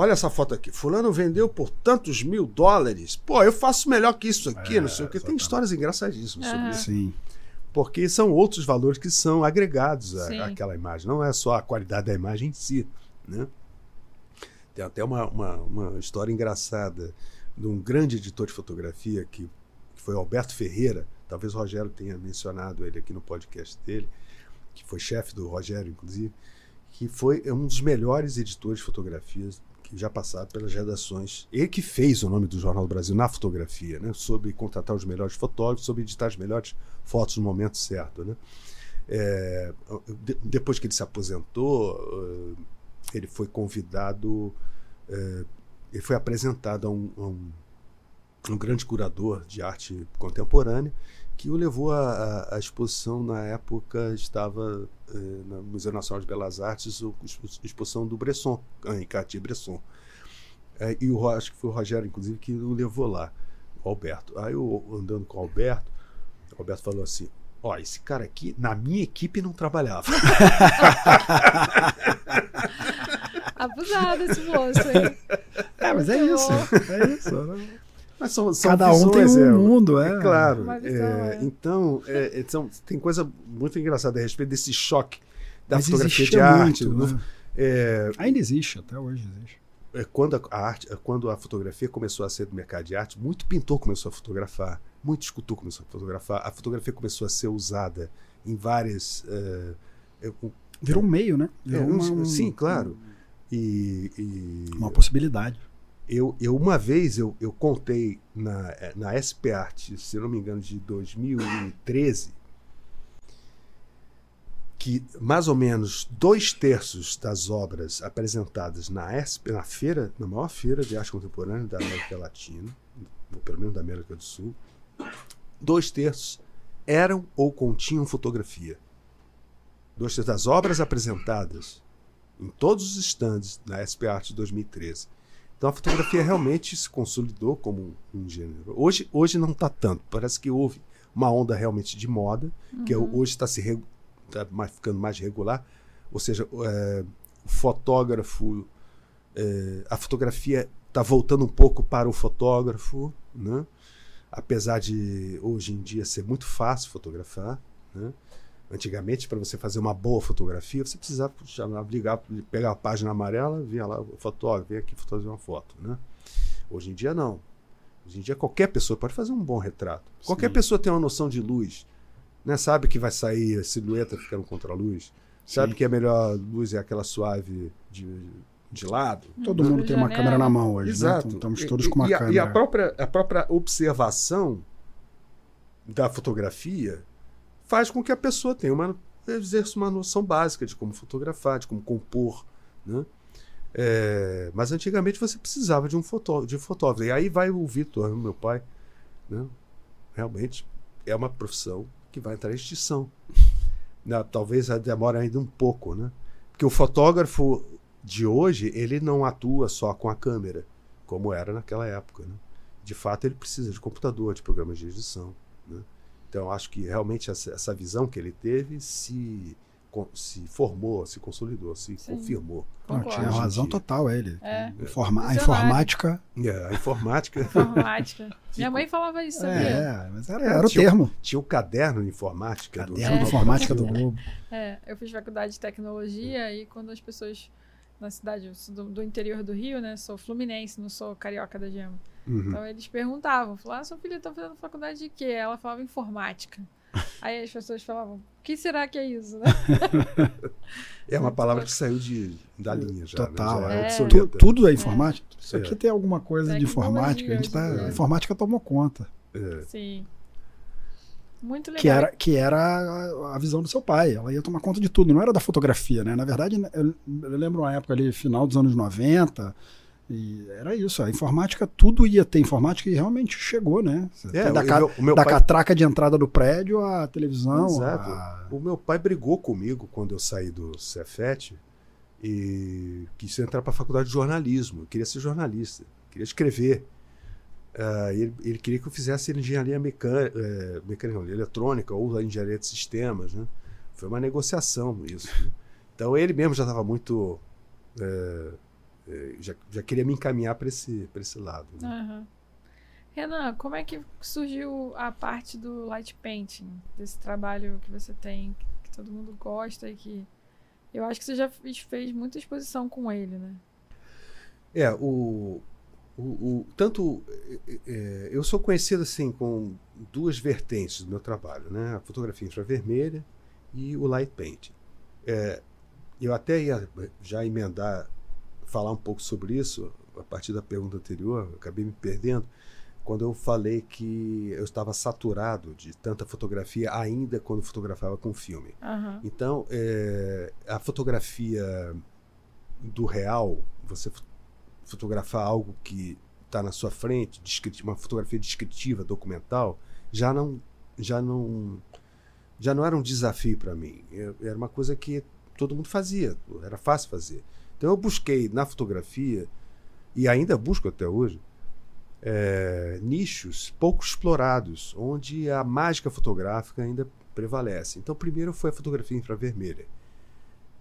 Olha essa foto aqui. Fulano vendeu por tantos mil dólares. Pô, eu faço melhor que isso aqui, é, não sei o que. Tem histórias engraçadíssimas sobre uhum. isso. Sim. Porque são outros valores que são agregados à, àquela imagem. Não é só a qualidade da imagem em si. Né? Tem até uma, uma, uma história engraçada de um grande editor de fotografia que, que foi Alberto Ferreira. Talvez o Rogério tenha mencionado ele aqui no podcast dele, que foi chefe do Rogério, inclusive, que foi um dos melhores editores de fotografias que já passaram pelas redações. Ele que fez o nome do Jornal do Brasil na fotografia, né? sobre contratar os melhores fotógrafos, sobre editar as melhores fotos no momento certo. Né? É, de, depois que ele se aposentou, uh, ele foi convidado, uh, ele foi apresentado a um, a um, um grande curador de arte contemporânea que o levou à, exposição na época estava eh, no Museu Nacional de Belas Artes a exposição do Bresson, Henri Cartier-Bresson. É, e o, acho que foi o Rogério, inclusive, que o levou lá, o Alberto. Aí eu andando com o Alberto, o Alberto falou assim: Ó, esse cara aqui, na minha equipe, não trabalhava. Abusado esse moço, hein? É, mas é isso. É isso. Mas são, são Cada um tem um é, mundo, é. é claro. É, então, é, são, tem coisa muito engraçada a respeito desse choque da mas fotografia de arte. Muito, né? É, Ainda existe, até hoje existe. É, quando a, a, arte, quando a fotografia começou a ser do mercado de arte, muito pintor começou a fotografar, muito escultor começou a fotografar, a fotografia começou a ser usada em várias. Uh, Virou um meio, né? Virou uma, um, sim, claro. E, e, uma possibilidade. Eu, eu uma vez eu, eu contei na, na SP Art, se não me engano, de 2013, que mais ou menos dois terços das obras apresentadas na, ESP, na feira, na maior feira de arte contemporânea da América Latina, ou pelo menos da América do Sul, dois terços eram ou continham fotografia. Dois terços das obras apresentadas em todos os estandes na SP Art 2013. Então a fotografia realmente se consolidou como um gênero. Hoje, hoje não está tanto. Parece que houve uma onda realmente de moda, uhum. que hoje está se tá mais, ficando mais regular. Ou seja, é, o fotógrafo, é, a fotografia está voltando um pouco para o fotógrafo, né? apesar de hoje em dia ser muito fácil fotografar. Né? Antigamente, para você fazer uma boa fotografia, você precisava ligar, pegar a página amarela, vinha lá o fotógrafo, vem aqui fazer uma foto. Né? Hoje em dia, não. Hoje em dia, qualquer pessoa pode fazer um bom retrato. Sim. Qualquer pessoa tem uma noção de luz né? Sabe que vai sair a silhueta ficando contra a luz. Sabe Sim. que a melhor luz é aquela suave de, de lado. Todo mundo tem uma câmera na mão hoje, né? Exato. Né? Estamos todos com uma e, câmera. E a própria, a própria observação da fotografia faz com que a pessoa tenha uma exerça uma noção básica de como fotografar, de como compor, né? É, mas antigamente você precisava de um de fotógrafo. E aí vai o Vitor, meu pai, né? Realmente é uma profissão que vai entrar em extinção. Né? Talvez demore ainda um pouco, né? Porque o fotógrafo de hoje, ele não atua só com a câmera, como era naquela época, né? De fato, ele precisa de computador, de programas de edição, né? Então, acho que realmente essa, essa visão que ele teve se se formou, se consolidou, se Sim. confirmou. Não, tinha razão total ele. É. Informa a informática. É, a informática. informática. Minha mãe falava isso, sabia? É, mas era, era o termo. Tinha o caderno de informática. Caderno do, de informática do Globo. É, eu fiz faculdade de tecnologia e quando as pessoas na cidade do, do, interior do Rio, né? Sou fluminense, não sou carioca da gema. Uhum. Então eles perguntavam, falavam, ah, sua filha tá fazendo faculdade de quê? Ela falava informática. Aí as pessoas falavam, o que será que é isso? Né? é uma palavra que saiu de, da linha já. Né? Total. Né? Já é. é. Tudo é informática. É. Isso aqui tem alguma coisa de informática. A, gente tá, a informática tomou conta. É. Sim. Muito legal. Que era, que era a visão do seu pai. Ela ia tomar conta de tudo. Não era da fotografia, né? Na verdade, eu, eu lembro uma época ali, final dos anos 90 e era isso, a informática, tudo ia ter informática e realmente chegou, né? É, da, ca, da pai... catraca de entrada do prédio à televisão. Exato. A... O meu pai brigou comigo quando eu saí do Cefet e quis entrar para a faculdade de jornalismo. Eu queria ser jornalista, queria escrever. Uh, ele, ele, queria que eu fizesse engenharia mecânica, é, mecânica eletrônica ou engenharia de sistemas. Né? Foi uma negociação isso. Né? Então ele mesmo já estava muito. É, é, já, já queria me encaminhar para esse, esse lado. Né? Uhum. Renan, como é que surgiu a parte do light painting, desse trabalho que você tem, que todo mundo gosta e que eu acho que você já fez, fez muita exposição com ele, né? É, o, o, o tanto é, é eu sou conhecido assim com duas vertentes do meu trabalho, né? A fotografia infravermelha e o light painting. É, eu até ia já emendar falar um pouco sobre isso, a partir da pergunta anterior, acabei me perdendo, quando eu falei que eu estava saturado de tanta fotografia ainda quando fotografava com filme. Uhum. Então, é, a fotografia do real, você fotografar algo que está na sua frente, uma fotografia descritiva, documental, já não já não já não era um desafio para mim. Era uma coisa que todo mundo fazia, era fácil fazer. Então eu busquei na fotografia e ainda busco até hoje é, nichos pouco explorados, onde a mágica fotográfica ainda prevalece. Então, primeiro foi a fotografia infravermelha,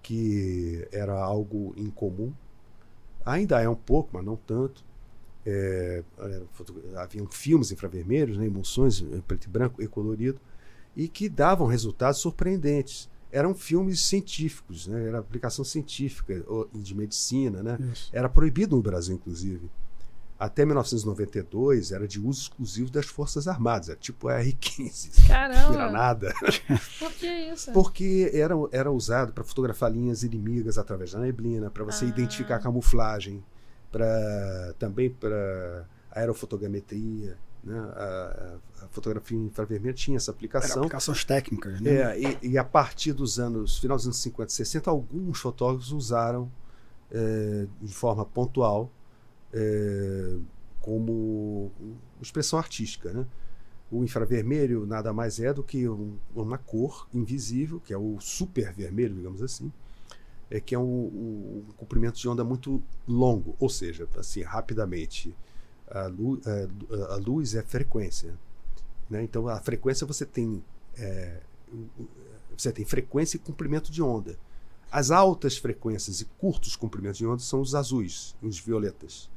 que era algo incomum. Ainda é um pouco, mas não tanto. É, haviam filmes infravermelhos, né, emulsões em preto e branco e colorido, e que davam resultados surpreendentes. Eram filmes científicos, né, era aplicação científica de medicina. Né? Era proibido no Brasil, inclusive até 1992 era de uso exclusivo das Forças Armadas, era tipo a R-15. Caramba! Granada. Por que isso? Porque era, era usado para fotografar linhas inimigas através da neblina, para você ah. identificar camuflagem, para também para aerofotogrametria. Né? A, a, fotografia infravermelha tinha essa aplicação. Era aplicações técnicas. Né? É, e, e, a partir dos anos, final dos anos 50 e 60, alguns fotógrafos usaram é, de forma pontual é, como expressão artística. Né? O infravermelho nada mais é do que um, uma cor invisível, que é o supervermelho, digamos assim, é que é um, um, comprimento de onda muito longo, ou seja, assim rapidamente a, lu, a, a luz é frequência, né? então a frequência você tem é, você tem frequência e comprimento de onda. As altas frequências e curtos comprimentos de onda são os azuis, os violetas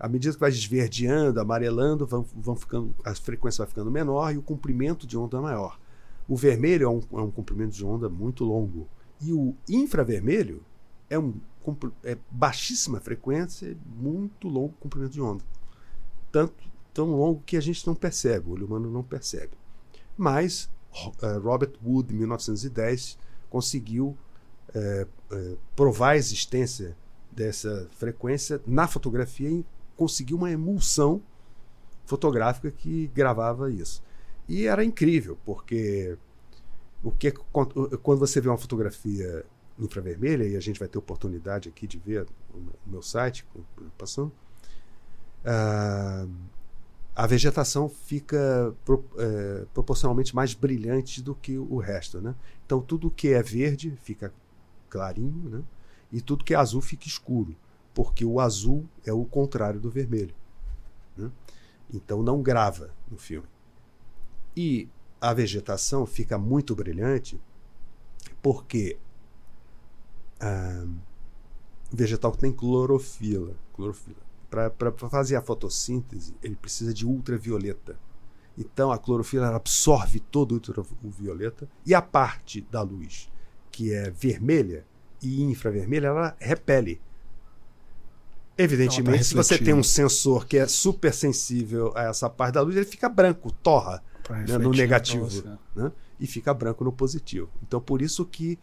à medida que vai esverdeando, amarelando, vão, vão ficando, a frequência vai ficando menor e o comprimento de onda maior. O vermelho é um, é um comprimento de onda muito longo. E o infravermelho é um é baixíssima frequência, muito longo comprimento de onda. Tanto tão longo que a gente não percebe, o olho humano não percebe. Mas uh, Robert Wood, em 1910, conseguiu uh, uh, provar a existência dessa frequência na fotografia conseguiu uma emulsão fotográfica que gravava isso. E era incrível, porque o que quando você vê uma fotografia infravermelha, e a gente vai ter oportunidade aqui de ver no meu site, passando, uh, a vegetação fica é, proporcionalmente mais brilhante do que o resto. Né? Então, tudo que é verde fica clarinho, né? e tudo que é azul fica escuro porque o azul é o contrário do vermelho. Né? Então não grava no filme. E a vegetação fica muito brilhante porque ah, o vegetal tem clorofila. clorofila. Para fazer a fotossíntese, ele precisa de ultravioleta. Então a clorofila absorve todo o ultravioleta e a parte da luz que é vermelha e infravermelha, ela repele. Evidentemente, tá se você tem um sensor que é super sensível a essa parte da luz, ele fica branco, torra né, no negativo né, e fica branco no positivo. Então, por isso que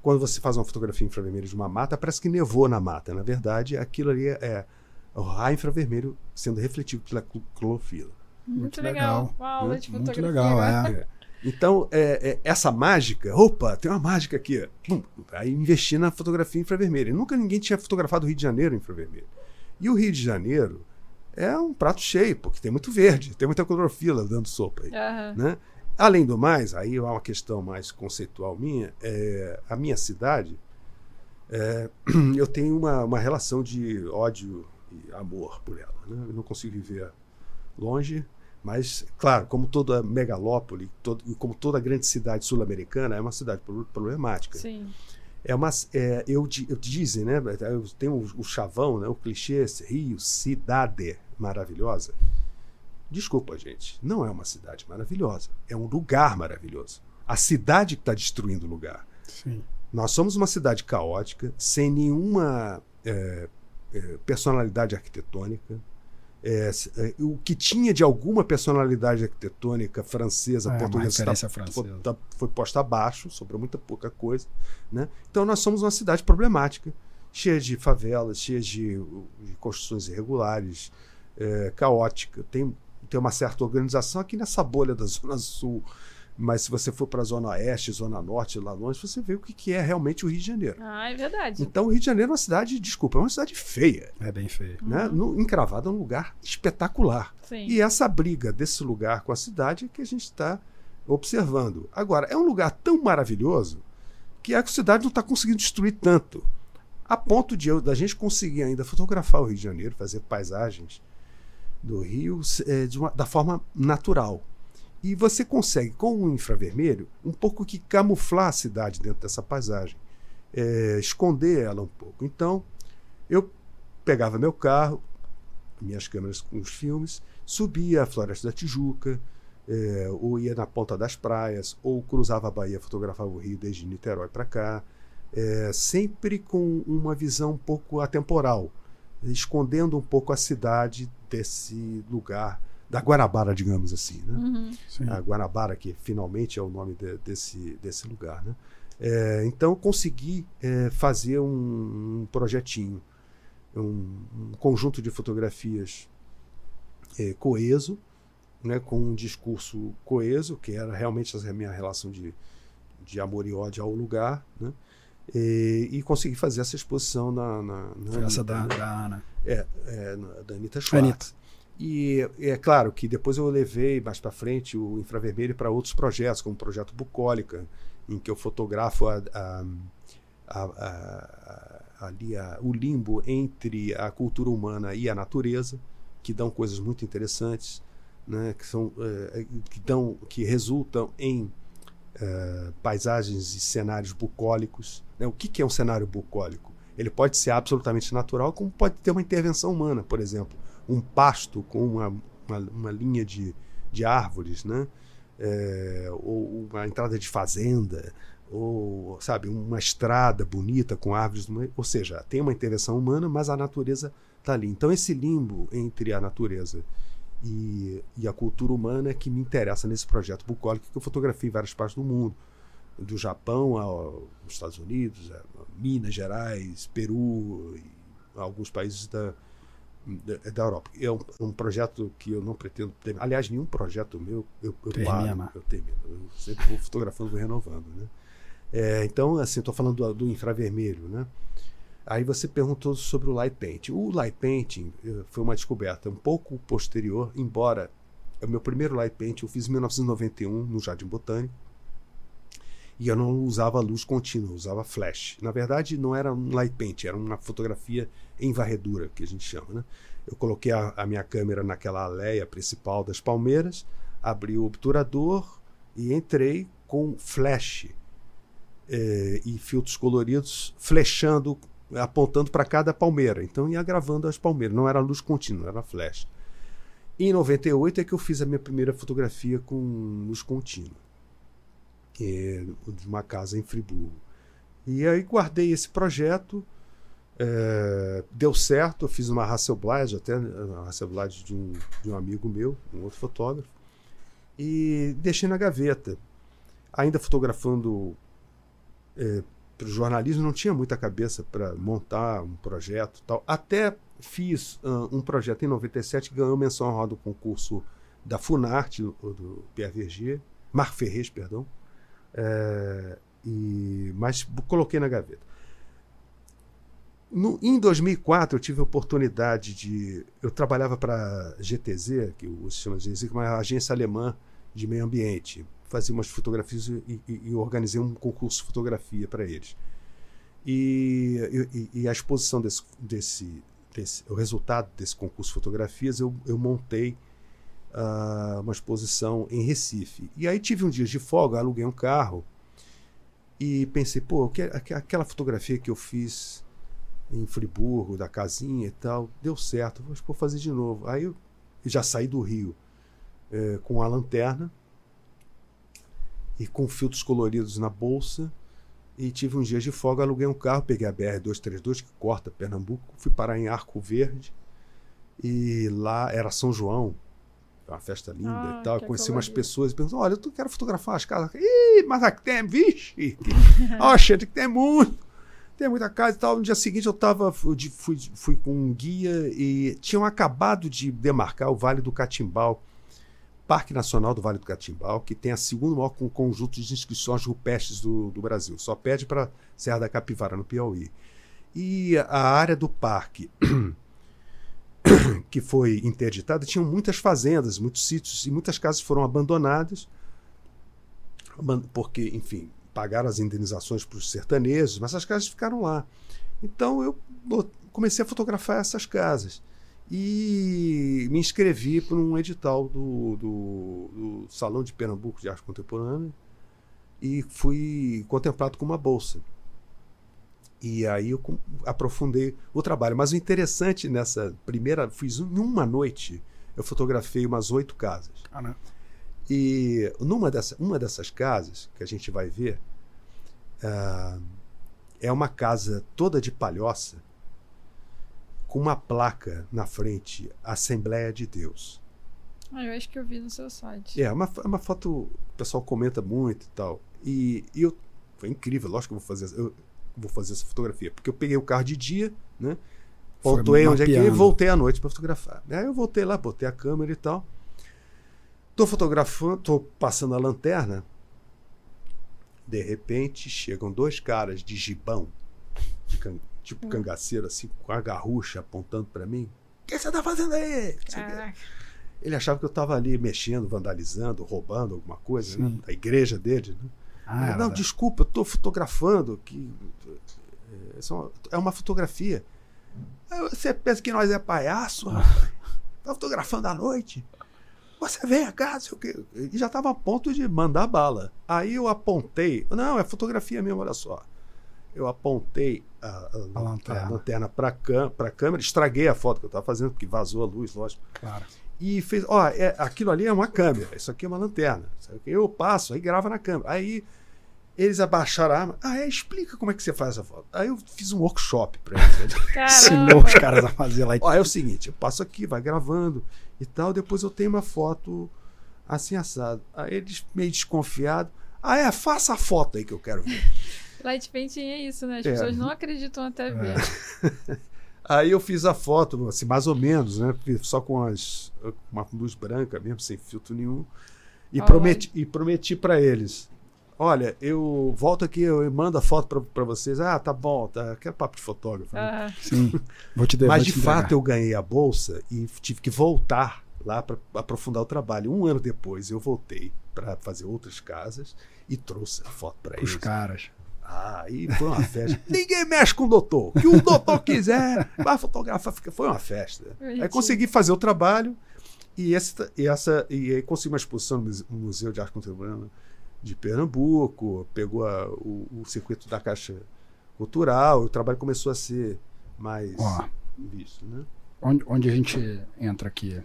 quando você faz uma fotografia infravermelho de uma mata, parece que nevou na mata. Na verdade, aquilo ali é o raio infravermelho sendo refletido pela clorofila. Muito, Muito legal. legal. Uma aula de Muito legal, é. é. Então, é, é, essa mágica, opa, tem uma mágica aqui. Pum, aí investi na fotografia infravermelha. nunca ninguém tinha fotografado o Rio de Janeiro infravermelho. E o Rio de Janeiro é um prato cheio, porque tem muito verde, tem muita clorofila dando sopa aí. Uhum. Né? Além do mais, aí é uma questão mais conceitual minha, é, a minha cidade, é, eu tenho uma, uma relação de ódio e amor por ela. Né? Eu não consigo viver longe, mas, claro, como toda megalópole, todo, como toda grande cidade sul-americana, é uma cidade problemática. Sim. É uma, é, eu, eu dizem, né? Tem o, o chavão, né? O clichê, Rio, cidade maravilhosa. Desculpa, gente, não é uma cidade maravilhosa. É um lugar maravilhoso. A cidade que está destruindo o lugar. Sim. Nós somos uma cidade caótica, sem nenhuma é, é, personalidade arquitetônica é, é, o que tinha de alguma personalidade arquitetônica francesa, é, portuguesa, tá, francesa. Tá, foi posta abaixo, sobrou muita pouca coisa. Né? Então nós somos uma cidade problemática, cheia de favelas, cheia de, de construções irregulares, é, caótica. Tem, tem uma certa organização aqui nessa bolha da Zona Sul mas se você for para a Zona Oeste, Zona Norte, lá longe, você vê o que, que é realmente o Rio de Janeiro. Ah, é verdade. Então, o Rio de Janeiro é uma cidade, desculpa, é uma cidade feia. É bem feia. Né? Uhum. No, encravada é um lugar espetacular. Sim. E essa briga desse lugar com a cidade é que a gente está observando. Agora, é um lugar tão maravilhoso que a cidade não está conseguindo destruir tanto. A ponto de eu, da gente conseguir ainda fotografar o Rio de Janeiro, fazer paisagens do Rio é, uma, da forma natural. E você consegue, com o infravermelho, um pouco que camuflar a cidade dentro dessa paisagem, é, esconder ela um pouco. Então, eu pegava meu carro, minhas câmeras com os filmes, subia a Floresta da Tijuca, é, ou ia na ponta das praias, ou cruzava a Bahia, fotografava o Rio desde Niterói para cá, é, sempre com uma visão um pouco atemporal, escondendo um pouco a cidade desse lugar da Guanabara, digamos assim. Né? Uhum. A Guanabara, que finalmente é o nome de, desse, desse lugar. Né? É, então, consegui é, fazer um, um projetinho, um, um, conjunto de fotografias é, coeso, né, com um discurso coeso, que era realmente a minha relação de, de amor e ódio ao lugar, né? E, e consegui fazer essa exposição na. na, na essa da, da Ana. É, é da Anitta Schwartz. Anitta. E é claro que depois eu levei mais para frente o infravermelho para outros projetos, como o projeto Bucólica, em que eu fotografo a, a, a, ali o limbo entre a cultura humana e a natureza, que dão coisas muito interessantes, né, que, são, é, que, dão, que resultam em é, paisagens e cenários bucólicos. Né? O que, que é um cenário bucólico? Ele pode ser absolutamente natural, como pode ter uma intervenção humana, por exemplo um pasto com uma, uma, uma linha de, de árvores, né? É, ou uma entrada de fazenda, ou sabe uma estrada bonita com árvores, ou seja, tem uma intervenção humana, mas a natureza está ali. Então esse limbo entre a natureza e, e, a cultura humana é que me interessa nesse projeto bucólico que eu fotografei em várias partes do mundo, do Japão aos Estados Unidos, Minas Gerais, Peru, alguns países da, da, Europa. É um, um, projeto que eu não pretendo ter. Aliás, nenhum projeto meu eu, eu paro, eu termino. Eu sempre vou fotografando, vou renovando. Né? É, então, assim, estou falando do, do, infravermelho. Né? Aí você perguntou sobre o light painting. O light painting eh, foi uma descoberta um pouco posterior, embora o meu primeiro light painting eu fiz em 1991 no Jardim Botânico. E eu não usava luz contínua, usava flash. Na verdade, não era um light paint, era uma fotografia em varredura, que a gente chama. Né? Eu coloquei a, a minha câmera naquela aleia principal das palmeiras, abri o obturador e entrei com flash eh, e filtros coloridos flechando, apontando para cada palmeira. Então ia gravando as palmeiras, não era luz contínua, era flash. Em 98 é que eu fiz a minha primeira fotografia com luz contínua é, de uma casa em Friburgo. E aí guardei esse projeto, é, deu certo, eu fiz uma Hasselblad, até uma Hasselblad de um, de um amigo meu, um outro fotógrafo, e deixei na gaveta. Ainda fotografando é, para o jornalismo, não tinha muita cabeça para montar um projeto tal. Até fiz uh, um projeto em 97 que ganhou menção honrosa do concurso da Funarte, do, do Pierre Verger, Marc Ferrez, perdão, é, e, mas coloquei na gaveta. No, em 2004 eu tive a oportunidade de. Eu trabalhava para a GTZ, que o sistema GTZ, uma agência alemã de meio ambiente. Fazia umas fotografias e, e, e organizei um concurso de fotografia para eles. E, e, a exposição desse, desse, desse, o resultado desse concurso de fotografias, eu, eu montei uh, uma exposição em Recife. E aí tive um dia de folga, aluguei um carro e pensei, pô, aquela fotografia que eu fiz em Friburgo, da casinha e tal, deu certo, vou fazer de novo. Aí eu já saí do Rio é, com a lanterna e com filtros coloridos na bolsa. E tive uns dias de folga, aluguei um carro, peguei a BR-232, que corta Pernambuco, fui parar em Arco Verde. E lá era São João, uma festa linda ah, e tal. Conheci umas pessoas e olha, eu quero fotografar as casas. Ih, mas aqui tem, vixe! Oxe, que tem muito! Tem muita casa e tal. No dia seguinte eu tava, fui, fui, fui com um guia e tinham acabado de demarcar o Vale do Catimbau, Parque Nacional do Vale do Catimbau, que tem a segundo maior conjunto de inscrições rupestres do, do Brasil. Só pede para Serra da Capivara, no Piauí. E a área do parque que foi interditada, tinham muitas fazendas, muitos sítios e muitas casas foram abandonadas porque, enfim, pagaram as indenizações para os sertanejos, mas as casas ficaram lá. Então eu comecei a fotografar essas casas e me inscrevi para um edital do, do, do, Salão de Pernambuco de Arte Contemporânea e fui contemplado com uma bolsa. E aí eu aprofundei o trabalho. Mas o interessante nessa primeira, fiz em uma noite, eu fotografei umas oito casas. E numa dessa, uma dessas casas que a gente vai ver uh, é uma casa toda de palhoça com uma placa na frente, Assembleia de Deus. Ah, eu acho que eu vi no seu site. É, uma, uma foto, o pessoal comenta muito e tal. E, e eu, foi incrível, lógico que eu vou fazer, eu vou fazer essa fotografia, porque eu peguei o carro de dia, né? Voltei onde é que e voltei à noite para fotografar. Aí eu voltei lá, botei a câmera e tal. Tô fotografando, tô passando a lanterna. De repente chegam dois caras de gibão, de can, tipo hum. cangaceiro, assim, com a garrucha apontando para mim. O que você tá fazendo aí? Ele achava que eu tava ali mexendo, vandalizando, roubando alguma coisa né? da igreja dele. Né? Ah, não, desculpa, eu tô fotografando. Que, é, é uma fotografia. Você pensa que nós é palhaço? Tá fotografando à noite? Você vem a casa, e já estava a ponto de mandar bala. Aí eu apontei, não, é fotografia mesmo, olha só. Eu apontei a, a, a lanterna, lanterna para a câmera, estraguei a foto que eu estava fazendo, porque vazou a luz, lógico. Claro. E fez, ó, é, aquilo ali é uma câmera, isso aqui é uma lanterna. Eu passo, aí grava na câmera. Aí eles abaixaram a arma. Ah, é, explica como é que você faz essa foto. Aí eu fiz um workshop para eles. Ensinou os caras a fazer lá. Ó, é o seguinte, eu passo aqui, vai gravando e tal, depois eu tenho uma foto assim assado. Aí eles meio desconfiados. Ah, é, faça a foto aí que eu quero ver. Light painting é isso, né? As é. pessoas não acreditam até ver. É. aí eu fiz a foto, assim, mais ou menos, né? Só com as, uma luz branca mesmo, sem filtro nenhum. E, prometi, e prometi para eles Olha, eu volto aqui, eu mando a foto para vocês. Ah, tá bom, tá. Quero papo de fotógrafo. Né? Ah. Sim. Vou te dar, Mas de fato eu ganhei a bolsa e tive que voltar lá para aprofundar o trabalho. Um ano depois eu voltei para fazer outras casas e trouxe a foto para eles. Os caras. Ah, e foi uma festa. Ninguém mexe com o doutor. O que o doutor quiser, vai fotografar. Foi uma festa. Aí consegui fazer o trabalho e essa, e essa e aí consegui uma exposição no Museu de Arte Contemporânea de Pernambuco, pegou a, o, o, circuito da Caixa Cultural, o trabalho começou a ser mais Ó, visto. Né? Onde, onde a gente entra aqui?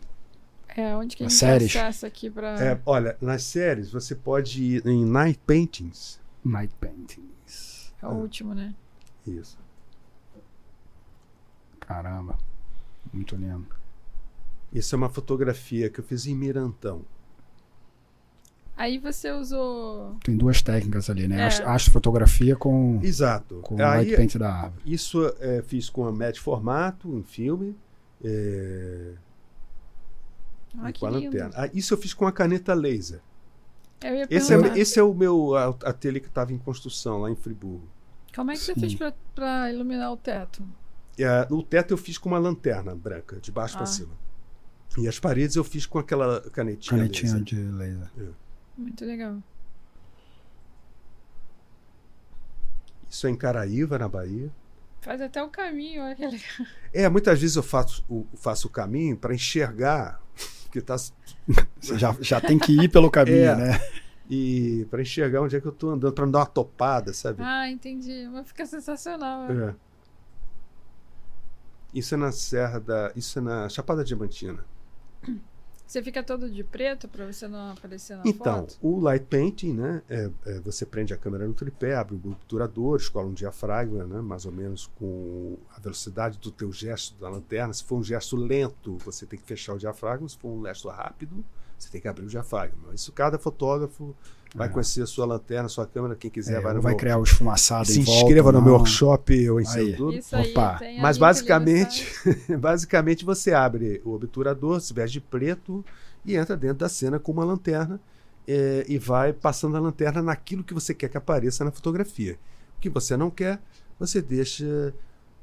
É, onde que a gente séries? acessa aqui para... É, olha, nas séries você pode ir em Night Paintings. Night Paintings. É o último, né? Isso. Caramba, muito lindo. Isso é uma fotografia que eu fiz em Mirantão. Aí você usou. Tem duas técnicas ali, né? É. Astrofotografia com. Exato. Com o light paint da árvore. Isso é, fiz com a médio formato, em filme. É... Ah, com a lanterna. Ah, isso eu fiz com a caneta laser. Esse, é, esse é o meu ateliê que estava em construção lá em Friburgo. Como é que você Sim. fez para iluminar o teto? É, o teto eu fiz com uma lanterna branca, de baixo ah. para cima. E as paredes eu fiz com aquela canetinha. Canetinha laser. de laser. É. Muito legal. Isso é em Caraíva, na Bahia. Faz até o caminho, olha que legal. É, muitas vezes eu faço o, faço o caminho para enxergar. Que tá... já, já tem que ir pelo caminho, é, né? E para enxergar onde é que eu estou andando, para não dar uma topada, sabe? Ah, entendi. Mas fica sensacional. É. Isso é na Serra da. Isso é na Chapada Diamantina. Você fica todo de preto para você não aparecer na então, foto? Então, o light painting, né? É, é, você prende a câmera no tripé, abre o obturador, escola um diafragma, né? Mais ou menos com a velocidade do teu gesto da lanterna. Se for um gesto lento, você tem que fechar o diafragma. Se for um gesto rápido, você tem que abrir o diafragma. Isso cada fotógrafo vai é. conhecer a sua lanterna, a sua câmera, quem quiser é, vai no vai meu... criar o esfumaçado Se inscreva volta, no não. meu workshop, eu ensino aí. tudo. Isso aí, Opa. Mas basicamente, basicamente você abre o obturador, se veste de preto e entra dentro da cena com uma lanterna é, e vai passando a lanterna naquilo que você quer que apareça na fotografia. O que você não quer, você deixa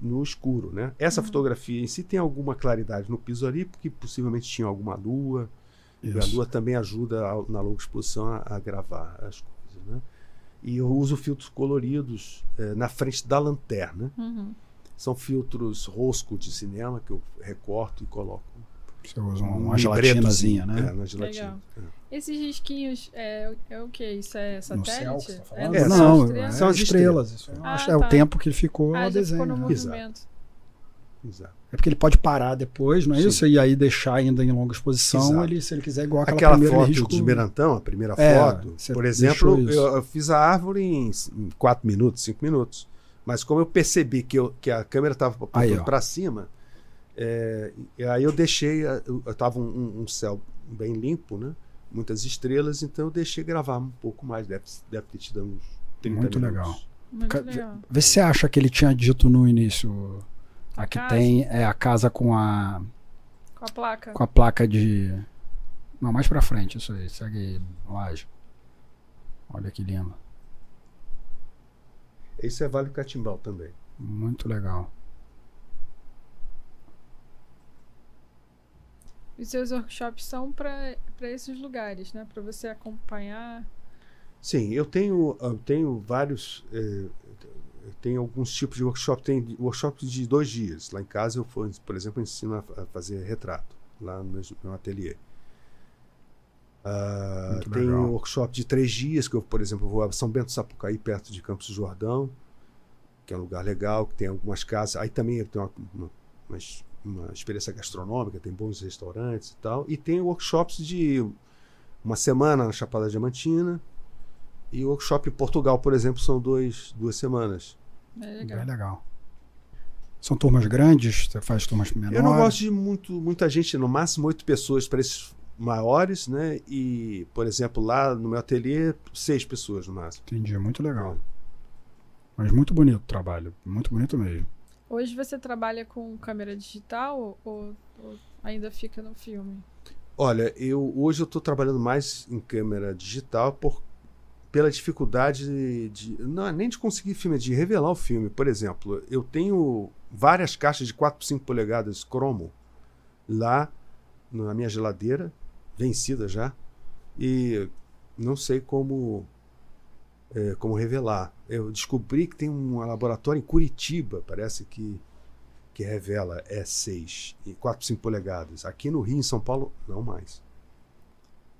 no escuro, né? Essa uhum. fotografia em si tem alguma claridade no piso ali, porque possivelmente tinha alguma lua, isso. E a lua também ajuda a, na longa exposição a, a, gravar as coisas. Né? E eu uso filtros coloridos é, na frente da lanterna. Uhum. São filtros rosco de cinema que eu recorto e coloco. Você usa uma, uma gelatinazinha, né? É, uma gelatina. É. Esses risquinhos é, é, o que? Isso é satélite? Céu tá é, não, estrelas? são as estrelas. Isso ah, é tá. o tempo que ele ficou ah, a desenho. Ficou no né? movimento. Exato. É porque ele pode parar depois, não é Sim. isso? E aí deixar ainda em longa exposição, Exato. ele, se ele quiser, igual aquela, Aquela primeira foto ele riscou- de Merantão, a primeira É, foto, por exemplo, eu, eu fiz a árvore em 4 minutos, 5 minutos. Mas como eu percebi que, eu- que a câmera estava apontando para cima, é, e aí eu deixei, eu estava um, um céu bem limpo, né? muitas estrelas, então eu deixei gravar um pouco mais, deve, deve ter tido uns 30 Muito minutos. legal. Muito legal. Vê se você acha que ele tinha dito no início. A Aqui casa? tem é a casa com a Com a placa. com a placa de não mais pra frente isso aí segue aí, laje. Olha que lindo, Esse é Vale do Catimbau também. muito legal. Os seus workshops são para esses lugares, né? Para você acompanhar. Sim, eu tenho, eu tenho vários. eh, tenho alguns tipos de workshop. Tem workshops de dois dias. Lá em casa, eu, for- por exemplo, ensino a, fazer retrato, lá no meu, meu ateliê. Muito tem legal. um workshop de três dias, que eu, por exemplo, vou a São Bento Sapucaí, perto de Campos do Jordão, que é um lugar legal, que tem algumas casas. Aí também tem uma, uma, uma uma experiência gastronômica, tem bons restaurantes e tal. E tem workshops de uma semana na Chapada Diamantina. E o workshop em Portugal, por exemplo, são dois, duas semanas. É legal. Bem legal. São turmas grandes, você faz turmas menores. Eu não gosto de muito, muita gente, no máximo oito pessoas para esses maiores, né? E, por exemplo, lá no meu ateliê, seis pessoas no máximo. Entendi, muito legal. Mas muito bonito o trabalho, muito bonito mesmo. Hoje você trabalha com câmera digital ou, ou ainda fica no filme? Olha, eu hoje eu estou trabalhando mais em câmera digital por, pela dificuldade de, não é nem de conseguir filme, é de revelar o filme. Por exemplo, eu tenho várias caixas de 4 por 5 polegadas cromo lá na minha geladeira, vencida já, e não sei como é, como revelar. Eu descobri que tem um laboratório em Curitiba, parece que que revela E6 e 4 por 5 polegadas. Aqui no Rio, em São Paulo, não mais.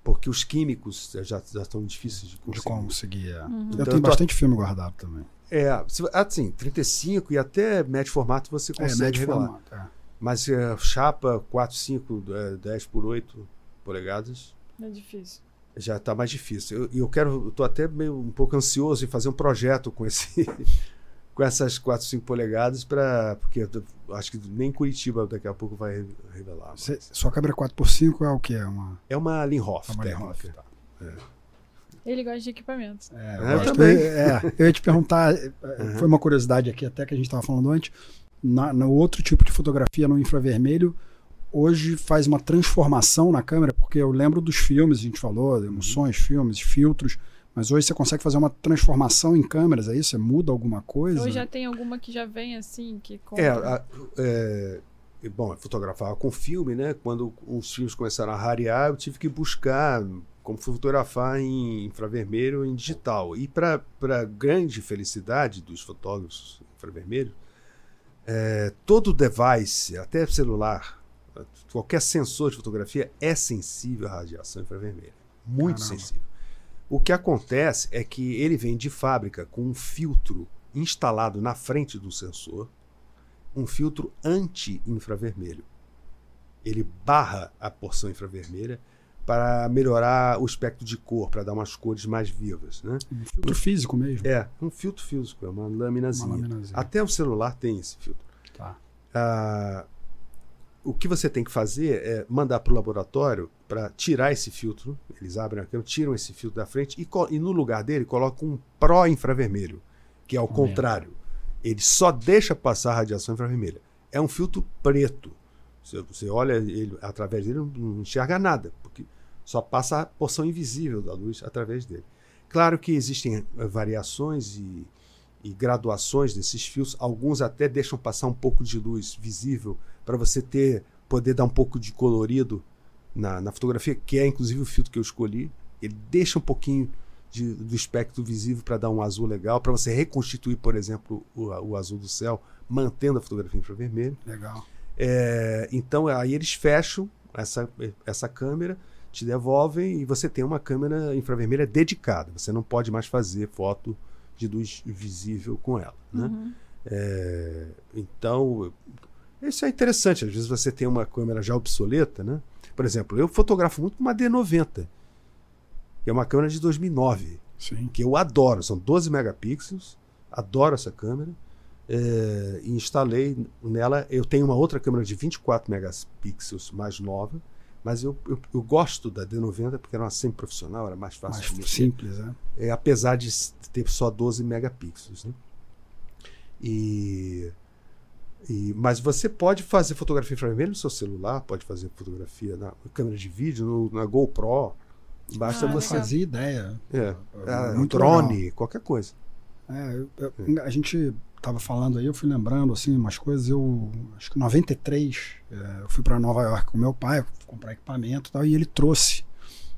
Porque os químicos já, já estão difíceis de De conseguir. conseguir. é. Uhum. Eu Então, tenho bastante filme guardado também. É, assim, 35 e até médio formato você É, consegue médio revelar. formato. é. Mas é, chapa 4, 5, é, 10 por 8 polegadas É difícil. já está mais difícil. Eu, eu quero, eu tô até meio um pouco ansioso em fazer um projeto com esse com essas 4, 5 polegadas para porque eu tô- acho que nem Curitiba daqui a pouco vai re- revelar. Cê- sua câmera 4x5 é o que? É uma. É uma Linhoff É uma. Linhof, tá. Ele gosta de equipamentos. É, É, eu gosto. também. É, eu ia te perguntar, é, foi uma curiosidade aqui até que a gente estava falando antes. Na, no outro tipo de fotografia no infravermelho, hoje faz uma transformação na câmera, porque eu lembro dos filmes, a gente falou, emoções, filmes, filtros, mas hoje você consegue fazer uma transformação em câmeras, é isso? Você muda alguma coisa? Ou já tem alguma que já vem assim, que compra? É, a- é, bom, eu fotografava com filme, né? Quando os filmes começaram a rarear, eu tive que buscar como fotografar em infravermelho em digital. E para grande felicidade dos fotógrafos infravermelhos, é, todo device, até celular, qualquer sensor de fotografia é sensível à radiação infravermelha. Muito Caramba. sensível. O que acontece é que ele vem de fábrica com um filtro instalado na frente do sensor, um filtro anti-infravermelho. Ele barra a porção infravermelha para melhorar o espectro de cor, para dar umas cores mais vivas. Né? Um filtro físico mesmo. É, um filtro físico, é uma laminazinha. Uma laminazinha. Até o celular tem esse filtro. Tá. Ah, o que você tem que fazer é mandar para o laboratório para tirar esse filtro. Eles abrem a câmera, tiram esse filtro da frente e, e no lugar dele colocam um pró-infravermelho, que é o contrário. Ele só deixa passar a radiação infravermelha. É um filtro preto. Você, você olha ele através dele, não, não enxerga nada, porque só passa a porção invisível da luz através dele. Claro que existem eh, variações e, e graduações desses fios. Alguns até deixam passar um pouco de luz visível para você ter poder dar um pouco de colorido na, na fotografia, que é inclusive o filtro que eu escolhi. Ele deixa um pouquinho de, do espectro visível para dar um azul legal, para você reconstituir, por exemplo, o, o, azul do céu, mantendo a fotografia infravermelho. Legal. É, então aí eles fecham essa, essa câmera, te devolvem e você tem uma câmera infravermelha dedicada. Você não pode mais fazer foto de luz visível com ela. Né? Uhum. É, então, isso é interessante. Às vezes você tem uma câmera já obsoleta, né? Por exemplo, eu fotografo muito com uma D90 que é uma câmera de 2009, Sim. que eu adoro. São 12 megapixels, adoro essa câmera. É, e instalei nela. Eu tenho uma outra câmera de 24 megapixels mais nova, mas eu, eu, eu gosto da D90 porque era uma semi-profissional, era mais fácil mais de mexer. simples, é. é. Apesar de ter só 12 megapixels. Né? E, e, mas você pode fazer fotografia infravermelho no seu celular, pode fazer fotografia na câmera de vídeo, no, na GoPro. Basta ah, você. fazer ideia. É. é um drone, legal. qualquer coisa. É, eu, eu, é. a gente estava falando aí, eu fui lembrando assim umas coisas. Eu acho que em 93 é, eu fui para Nova York com meu pai comprar equipamento e tal, e ele trouxe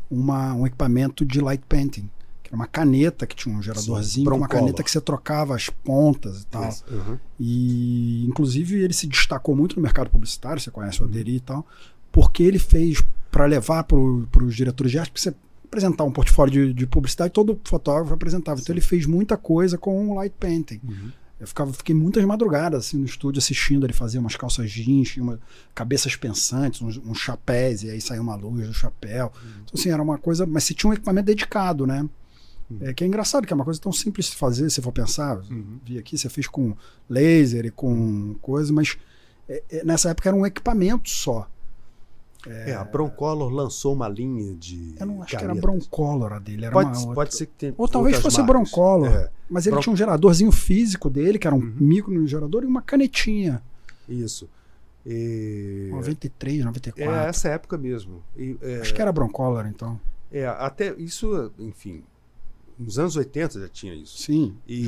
uma, um equipamento de light painting. Uma caneta que tinha um geradorzinho, Sim, uma caneta que você trocava as pontas e tal. Uhum. E inclusive ele se destacou muito no mercado publicitário, você conhece o uhum. Aderi e tal, porque ele fez para levar para os diretores de arte, porque você apresentar um portfólio de, de, publicidade, todo fotógrafo apresentava. Então ele fez muita coisa com light painting. Uhum. Eu ficava, fiquei muitas madrugadas assim, no estúdio assistindo ele fazer umas calças jeans, uma, cabeças pensantes, uns, uns chapéus, e aí saiu uma luz do chapéu. Uhum. Então, assim, era uma coisa. Mas se tinha um equipamento dedicado, né? Uhum. É, que é engraçado, que é uma coisa tão simples de fazer, se for pensar. Uhum. Vi aqui, você fez com laser e com coisa, mas é, é, nessa época era um equipamento só. É, a Broncolor lançou uma linha de. Eu não acho canetas. que era Broncolor a dele. Era pode, uma pode ser que tenha. Ou talvez fosse marcas. Broncolor. É. Mas ele Bron... tinha um geradorzinho físico dele, que era um uhum. micro gerador, e uma canetinha. Isso. E... 93, 94. É essa época mesmo. E, é... Acho que era Broncolor, então. É, até isso, enfim. Nos anos 80 já tinha isso. Sim. E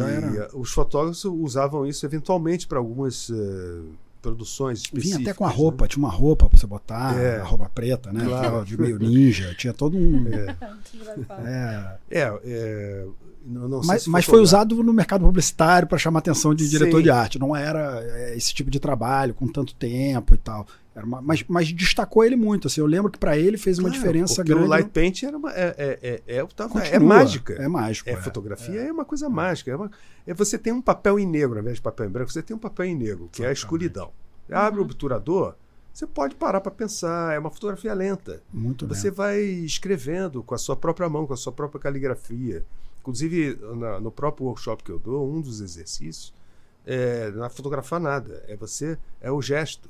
os fotógrafos usavam isso eventualmente para algumas. Uh produções específicas. Vinha até com a roupa, né? tinha uma roupa para você botar, é. a roupa preta, né? Claro. De meio ninja, tinha todo um. É, é, é, é não, não mas, mas foi usado no mercado publicitário para chamar a atenção de diretor Sim. de arte. Não era é, esse tipo de trabalho com tanto tempo e tal. Era uma, mas, mas destacou ele muito. Assim, eu lembro que para ele fez uma claro, diferença grande. O light paint era uma, é, é, é, é, é mágica. É mágico. É, fotografia é, uma coisa mágica. É, uma, é você tem um papel em negro ao invés de papel em branco. Você tem um papel em negro, que é a escuridão. Uhum. Abre o obturador, você pode parar para pensar. É uma fotografia lenta. Muito Você vai escrevendo com a sua própria mão, com a sua própria caligrafia. Inclusive, na, no próprio workshop que eu dou, um dos exercícios é não é fotografar nada. É você, é o gesto.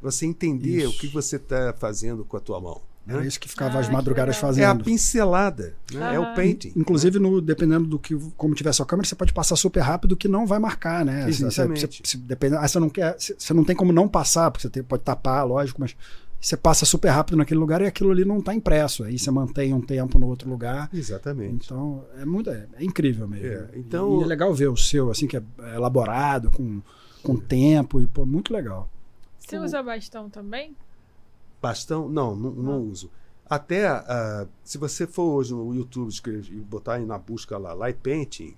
Você entender isso. o que você está fazendo com a tua mão. Era né? isso que ficava ah, as madrugadas fazendo. É a pincelada, né? é o painting. Inclusive, no, dependendo do que, como tiver a sua câmera, você pode passar super rápido que não vai marcar, né? Assim, Exatamente. Você, você, depende, ah, você não quer, você não tem como não passar, porque você tem, pode tapar, lógico, mas você passa super rápido naquele lugar e aquilo ali não está impresso. Aí você mantém um tempo no outro lugar. Exatamente. Então é muito é, é incrível mesmo. É, então e, e, é legal ver o seu assim que é elaborado com, com tempo e pô, muito legal. Você o... usa bastão também? Bastão? Não, não, não uso. Até uh, se você for hoje no YouTube e botar aí na busca lá light painting,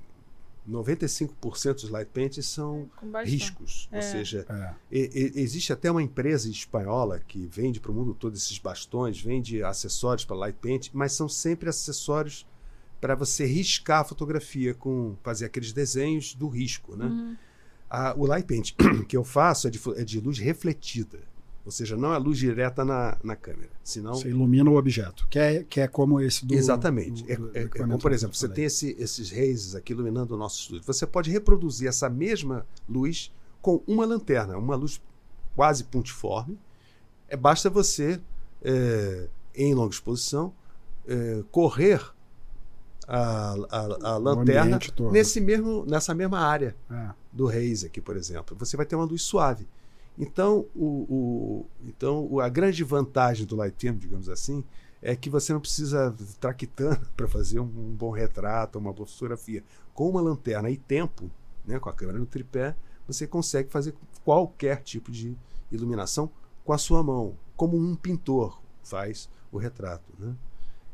95% dos light paintings são riscos. É. Ou seja, é. e, e, existe até uma empresa espanhola que vende para o mundo todo esses bastões, vende acessórios para light paint, mas são sempre acessórios para você riscar a fotografia com fazer aqueles desenhos do risco, né? Uhum. Ah, o light paint que eu faço é de, é de luz refletida. Ou seja, não é luz direta na, na câmera. Senão... Você ilumina o objeto, que é, que é como esse do. Exatamente. Do, do, é, é, é como, por exemplo, você tem esse, esses rays aqui iluminando o nosso estúdio. Você pode reproduzir essa mesma luz com uma lanterna, uma luz quase pontiforme. É, basta você, é, em longa exposição, é, correr a, a, a lanterna nesse mesmo, nessa mesma área é. do rays aqui, por exemplo. Você vai ter uma luz suave. Então, o, o, então a grande vantagem do Lightroom, digamos assim, é que você não precisa traquitana para fazer um, um, bom retrato, uma boa fotografia. Com uma lanterna e tempo, né, com a câmera no tripé, você consegue fazer qualquer tipo de iluminação com a sua mão, como um pintor faz o retrato. Né?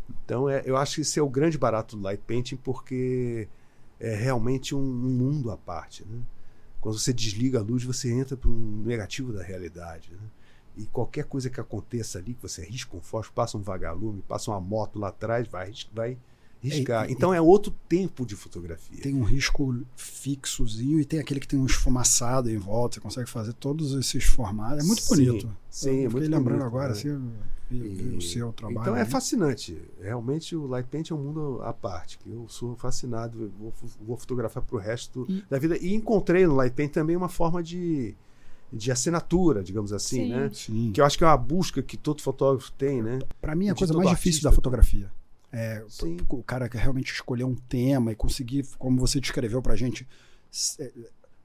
Então, é, eu acho que esse é o grande barato do light painting, porque é realmente um, um mundo à parte. Né? Quando você desliga a luz, você entra para um negativo da realidade. Né? E qualquer coisa que aconteça ali, que você risca um fósforo, passa um vagalume, passa uma moto lá atrás, vai, vai riscar. É, então é outro tempo de fotografia. Tem um risco fixozinho e tem aquele que tem um esfumaçado em volta, você consegue fazer todos esses formatos. É muito sim, bonito. Sim, eu muito lembrando bonito, agora, né? assim, e, o seu trabalho. Então é né? fascinante. Realmente o light paint é um mundo à parte. Que eu sou fascinado. Vou, vou fotografar para o resto E- da vida. E encontrei no light paint também uma forma de, de assinatura, digamos assim, Sim. né? Sim. Que eu acho que é uma busca que todo fotógrafo tem, né? Para mim, é a de coisa mais difícil da artista. fotografia. É, o cara que realmente escolher um tema e conseguir, como você descreveu pra gente, é,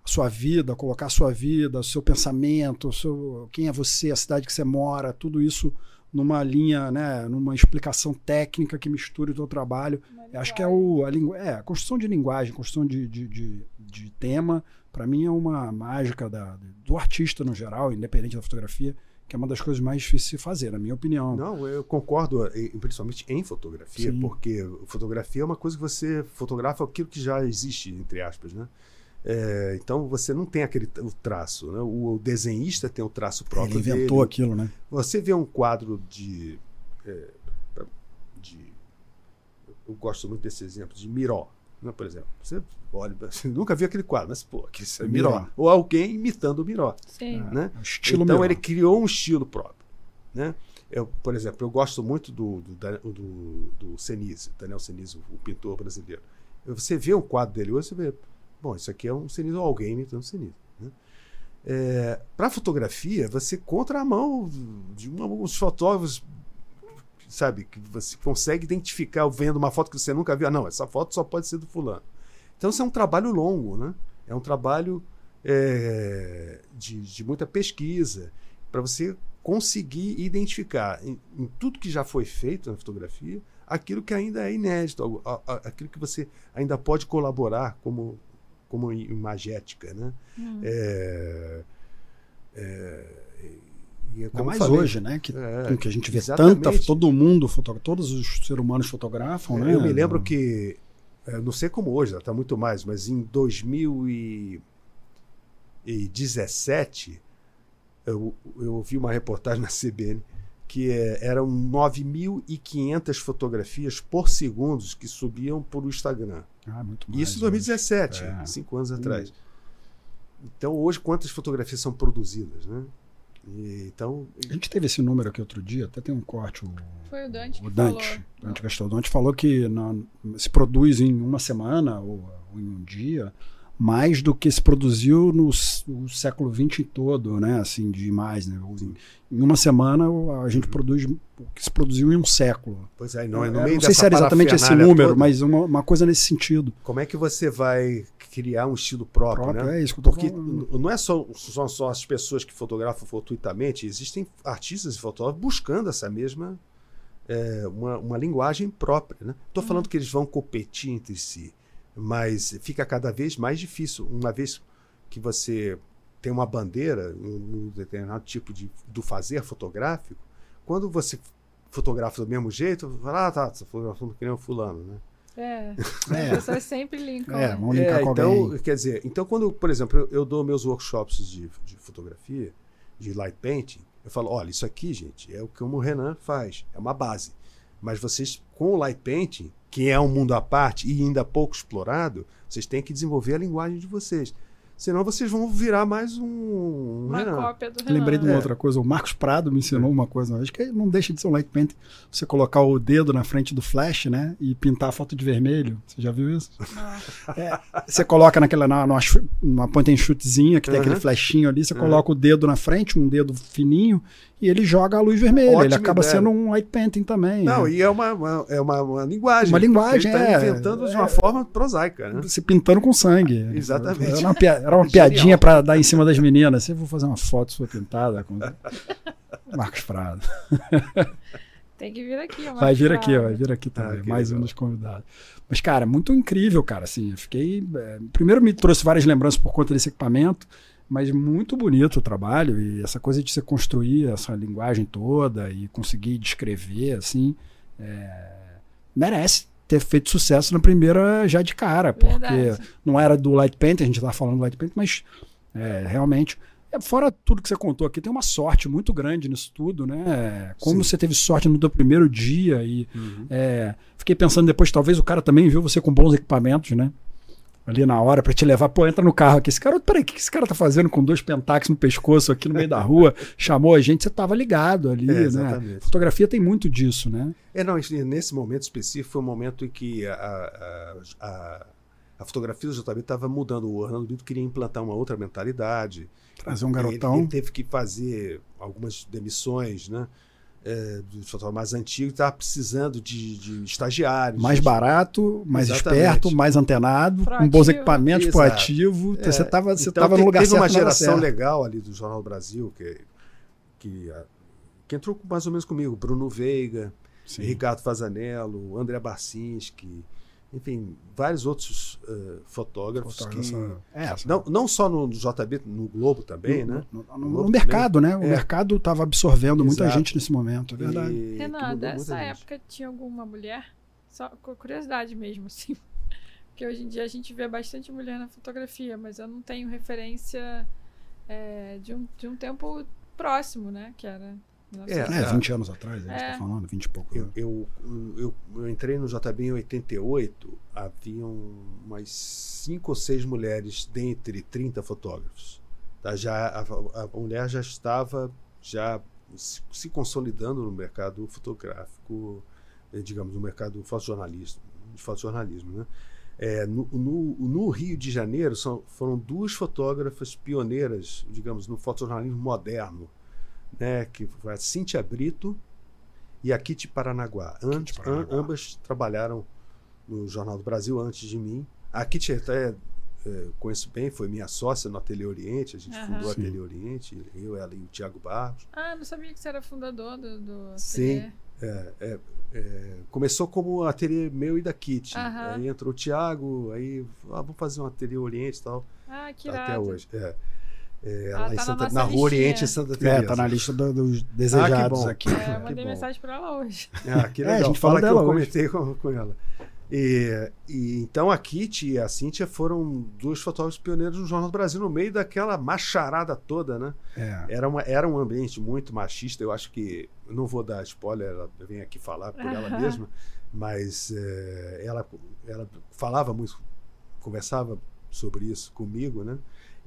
a sua vida, colocar a sua vida, o seu pensamento, seu, quem é você, a cidade que você mora, tudo isso numa linha, né, numa explicação técnica que misture o teu trabalho. Acho que é, o, a, lingu- é, a construção de linguagem, construção de, de, de, de tema, para mim é uma mágica da, do artista no geral, independente da fotografia, que é uma das coisas mais difíceis de se fazer, na minha opinião. Não, eu concordo, e- principalmente em fotografia, Sim. porque fotografia é uma coisa que você fotografa aquilo que já existe, entre aspas, né? É, então você não tem aquele o traço, né? O desenhista tem o traço próprio Ele inventou dele. aquilo, né? Você vê um quadro de, é, de eu gosto muito desse exemplo de Miró, né, por exemplo. Você olha, você nunca viu aquele quadro, mas pô, que isso é Miró. Miró. Ou alguém imitando o Miró Sim. né? O Estilo então meu. ele criou um estilo próprio, né? Eu, por exemplo, eu gosto muito do do, do, do Senise, Daniel Senise, o pintor brasileiro. Você vê um quadro dele hoje, você vê, bom, isso aqui é um Senise ou alguém imitando o Senise. Né? Para fotografia, você contra a mão de um, uns fotógrafos, sabe, que você consegue identificar vendo uma foto que você nunca viu. Ah, não, essa foto só pode ser do fulano. Então isso é um trabalho longo, né? É um trabalho é, de, de muita pesquisa para você conseguir identificar em, em tudo que já foi feito na fotografia aquilo que ainda é inédito, aquilo que você ainda pode colaborar como, como imagética, né? Hum. É, é, e é mais falei, hoje, né? Que, é, que a gente vê exatamente. tanta, todo mundo, todos os seres humanos fotografam, né? Eu me lembro que, eu não sei como hoje, está muito mais, mas em 2017, eu, eu ouvi uma reportagem na CBN que é, eram 9.500 fotografias por segundo que subiam por o Instagram. Ah, muito mais Isso em hoje. 2017, É. cinco anos atrás. Então, hoje, quantas fotografias são produzidas, né? E, então, A gente teve esse número aqui outro dia, até tem um corte, o, Foi o Dante o Dante, falou. Dante falou que na- se produz em uma semana ou, ou em um dia mais do que se produziu no, no século XX todo, né? Assim, de mais, né? Em, em uma semana a gente produz o que se produziu em um século. pois é, não, é no Eu meio não sei se era exatamente esse número, toda, mas uma, uma coisa nesse sentido. Como é que você vai criar um estilo próprio, Próprio, né? é isso que eu tô Porque falando. não é só, só, só as pessoas que fotografam fortuitamente, existem artistas e fotógrafos buscando essa mesma é, uma, uma linguagem própria. Né? Estou falando que eles vão competir entre si, mas fica cada vez mais difícil. Uma vez que você tem uma bandeira, um, um determinado tipo de do fazer fotográfico, quando você fotografa do mesmo jeito, fala, ah, tá, você fotografando que nem o fulano, né? É. É. As pessoas sempre linkam. É, né? vamos linkar É, com então, alguém. quer dizer, então quando, por exemplo, eu, eu dou meus workshops de, de fotografia, de light painting, eu falo, olha, isso aqui, gente, é o que o Renan faz, é uma base. Mas vocês, com o light painting, que é um mundo à parte e ainda pouco explorado, vocês têm que desenvolver a linguagem de vocês. Senão vocês vão virar mais um Uma Renan. cópia do Renan. Lembrei de uma É. outra coisa. O Marcos Prado me ensinou uma coisa uma vez, que não deixa de ser um light paint. Você colocar o dedo na frente do flash, né? E pintar a foto de vermelho. Você já viu isso? É, você coloca naquela, na, numa, numa point and shootzinha, que tem Uhum. aquele flashinho ali, você Uhum. coloca o dedo na frente, um dedo fininho, e ele joga a luz vermelha. ele acaba ideia. sendo um light painting também. Não, né? e é uma, uma- é uma, uma linguagem. Uma linguagem, Ele está é. inventando de É. uma forma prosaica, né? Se pintando com sangue. Exatamente. Era uma, pia- era uma piadinha pra dar em cima das meninas. Você vou fazer uma foto sua pintada com Marcos Prado. Tem que vir aqui. ó, Vai vir Marcos aqui, Prado. vai vir aqui também. Ah, mais um legal. dos convidados. Mas, cara, muito incrível, cara. Assim, eu fiquei. é, primeiro me trouxe várias lembranças por conta desse equipamento, mas muito bonito o trabalho e essa coisa de você construir essa linguagem toda e conseguir descrever, assim. é, merece ter feito sucesso na primeira já de cara, porque Verdade. não era do Light Paint, a gente estava falando do Light Paint, mas é, realmente é, fora tudo que você contou aqui, tem uma sorte muito grande nisso tudo, né? Como Sim. você teve sorte no teu primeiro dia e uhum. é, fiquei pensando depois, talvez o cara também viu você com bons equipamentos, né? Ali na hora para te levar. Pô, entra no carro aqui. Esse cara, peraí, o que esse cara tá fazendo com dois pentáculos no pescoço aqui no meio da rua? Chamou a gente, você tava ligado ali, é, né? Fotografia tem muito disso, né? É, não, nesse momento específico foi um momento em que a, a, a, a fotografia do JB estava mudando. O Orlando Brito queria implantar uma outra mentalidade. Trazer um garotão. Ele, ele teve que fazer algumas demissões, né? É, do fotógrafo mais antigo estava precisando de, de estagiários. Mais barato, mais Exatamente. esperto, mais antenado, proativo. com bons equipamentos, Exato. proativo. É, você estava você então, no lugar teve certo. Teve uma geração legal ali do Jornal do Brasil que, que, que entrou mais ou menos comigo. Bruno Veiga, Sim. Ricardo Fazanello, André Barcinski, enfim, vários outros uh, fotógrafos que é, não, não só no JB, no Globo também, no, né? No, no, no mercado, também. né? O é. mercado estava absorvendo Exato. muita gente nesse momento, é verdade. E, Renan, dessa época tinha alguma mulher? Só com curiosidade mesmo, assim. Porque hoje em dia a gente vê bastante mulher na fotografia, mas eu não tenho referência é, de, um, de um tempo próximo, né? Que era é, é, 20 anos atrás, a gente está é. falando, 20 e pouco. Eu, eu, eu, eu, entrei no JB em 88, haviam umas 5 ou 6 mulheres dentre 30 fotógrafos. Tá? Já, a, a mulher já estava já se, se, consolidando no mercado fotográfico, eh, digamos, no mercado fotojornalismo, de fotojornalismo, né? É, no, no, no, Rio de Janeiro são, foram duas fotógrafas pioneiras, digamos, no fotojornalismo moderno né, que foi a Cíntia Brito e a Kitty Paranaguá. An Paranaguá. ambas trabalharam no Jornal do Brasil antes de mim. A Kitty até é, conheço bem, foi minha sócia no Ateliê Oriente, a gente uhum. fundou o Ateliê Oriente, eu, ela e o Tiago Barros. Ah, não sabia que você era fundador do, do Ateliê. Sim, é, é, é, começou como ateliê meu e da Kitty. Uhum. Aí entrou o Tiago, aí ah, vamos fazer um Ateliê Oriente e tal. Ah, que Até irado. hoje. É. É, ah, tá Santa, na, na Rua Oriente em Santa Teresa. É, tá na lista do, dos desejados ah, aqui. É, eu mandei mensagem para ela hoje. Ah, que legal. É, a gente fala, fala que eu comentei com, com ela. E, e, então a Kitty e a Cíntia foram duas fotógrafos pioneiros no Jornal do Brasil no meio daquela macharada toda, né? É. Era, uma, era um ambiente muito machista. Eu acho que não vou dar spoiler, ela vem aqui falar por ela mesma, mas é, ela, ela falava muito, conversava sobre isso comigo, né?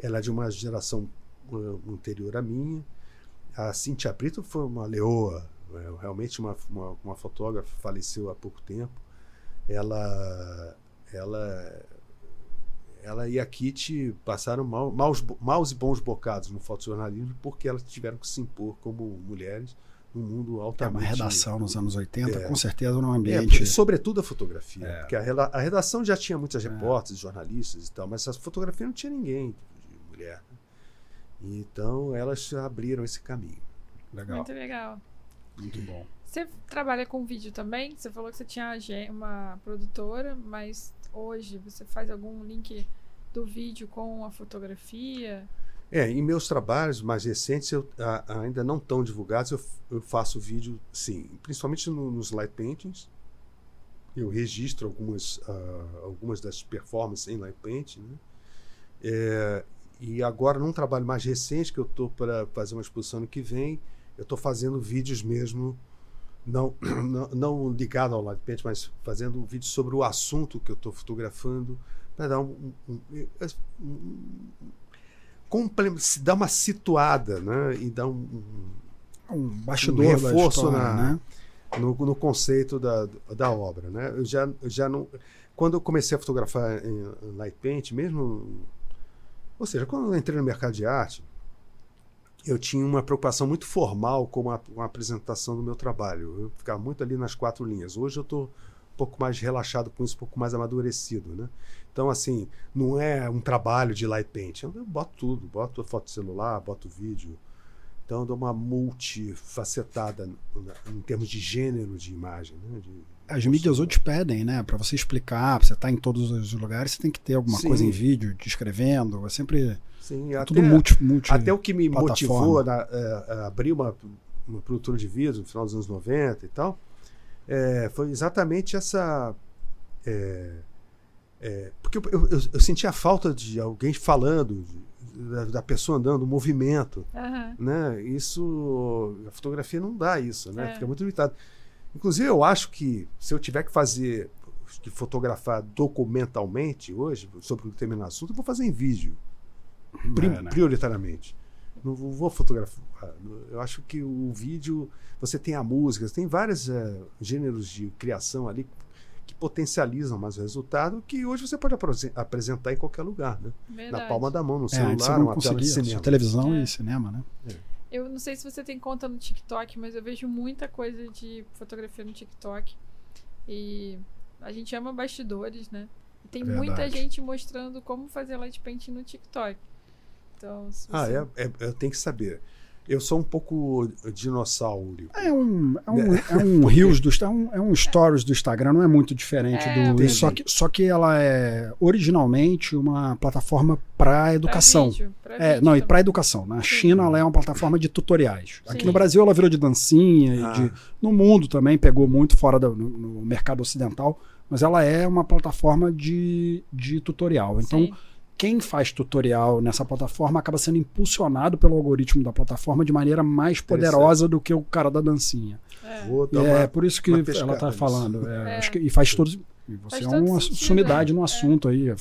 Ela é de uma geração uh, anterior à minha. A Cintia Brito foi uma leoa, é, realmente uma, uma, uma, fotógrafa, faleceu há pouco tempo. Ela, ela, ela e a Kitty passaram mal, maus, maus e bons bocados no fotojornalismo porque elas tiveram que se impor como mulheres num mundo altamente... É uma redação nos anos 80, é, com certeza num ambiente... É, sobretudo a fotografia, é. porque a, a, redação já tinha muitas é. repórteres, jornalistas e tal, mas a fotografia não tinha ninguém mulher. Então elas abriram esse caminho. Legal. Muito legal. Muito bom. Você trabalha com vídeo também? Você falou que você tinha uma produtora, mas hoje você faz algum link do vídeo com a fotografia? É, em meus trabalhos mais recentes, eu, a, ainda não tão divulgados, eu, eu, faço vídeo, sim, principalmente no, nos light paintings. Eu registro algumas, uh, algumas das performances em light painting, né? É, e agora, num trabalho mais recente, que eu estou para fazer uma exposição no que vem, eu estou fazendo vídeos mesmo, não, não, não ligado ao Light Paint, mas fazendo um vídeo sobre o assunto que eu estou fotografando, para dar um, um, um, um se dar uma situada, né? E dar um, um bastidor um reforço história, na, né? no, no, conceito da, da obra, né? Eu já, eu já não, quando eu comecei a fotografar em, em Light Paint, mesmo ou seja, quando eu entrei no mercado de arte, eu tinha uma preocupação muito formal com a, com a apresentação do meu trabalho. Eu ficava muito ali nas quatro linhas. Hoje eu estou um pouco mais relaxado com isso, um pouco mais amadurecido, né? Então, assim, não é um trabalho de light paint. Eu boto tudo, boto foto celular, boto vídeo. Então, dou uma multifacetada em termos de gênero de imagem, né? De, as mídias hoje pedem, né? Para você explicar, pra você estar tá em todos os lugares, você tem que ter alguma Sim. coisa em vídeo, descrevendo. É sempre. Sim, é tudo até, multi, multi Até o que me motivou a, a, a abrir uma, uma produtora de vídeo no final dos anos 90 e tal, é, foi exatamente essa. É, é, porque eu, eu, eu, senti a falta de alguém falando, da, da pessoa andando, o movimento. Uhum. Né? Isso. A fotografia não dá isso, né? É. Fica muito limitado. Inclusive, eu acho que se eu tiver que fazer, que fotografar documentalmente hoje, sobre um determinado assunto, eu vou fazer em vídeo. É, né? Prioritariamente. Não vou fotografar. Eu acho que o vídeo, você tem a música, você tem vários é, gêneros de criação ali que potencializam mais o resultado, que hoje você pode apresentar em qualquer lugar, né? Na palma da mão, no é, celular, uma tela de cinema. televisão é. e cinema, né? É. Eu não sei se você tem conta no TikTok, mas eu vejo muita coisa de fotografia no TikTok. E a gente ama bastidores, né? E tem Verdade. muita gente mostrando como fazer light paint no TikTok. Então, ah, você... Ah, é, é, eu tenho que saber. Eu sou um pouco dinossauro. É um, é um, é um Reels do é um, é um Stories do Instagram, não é muito diferente é, do. Só que, só que ela é originalmente uma plataforma para educação. Pra vídeo, pra é, não, e para educação. Na Sim. China ela é uma plataforma de tutoriais. Sim. Aqui no Brasil ela virou de dancinha, ah. de, no mundo também pegou muito fora do no, no mercado ocidental, mas ela é uma plataforma de, de tutorial. Então. Sim quem faz tutorial nessa plataforma acaba sendo impulsionado pelo algoritmo da plataforma de maneira mais poderosa do que o cara da dancinha. É, é por isso que ela está falando. É, é. Que, e faz todos. Você faz é uma sentido, sumidade no é. assunto aí.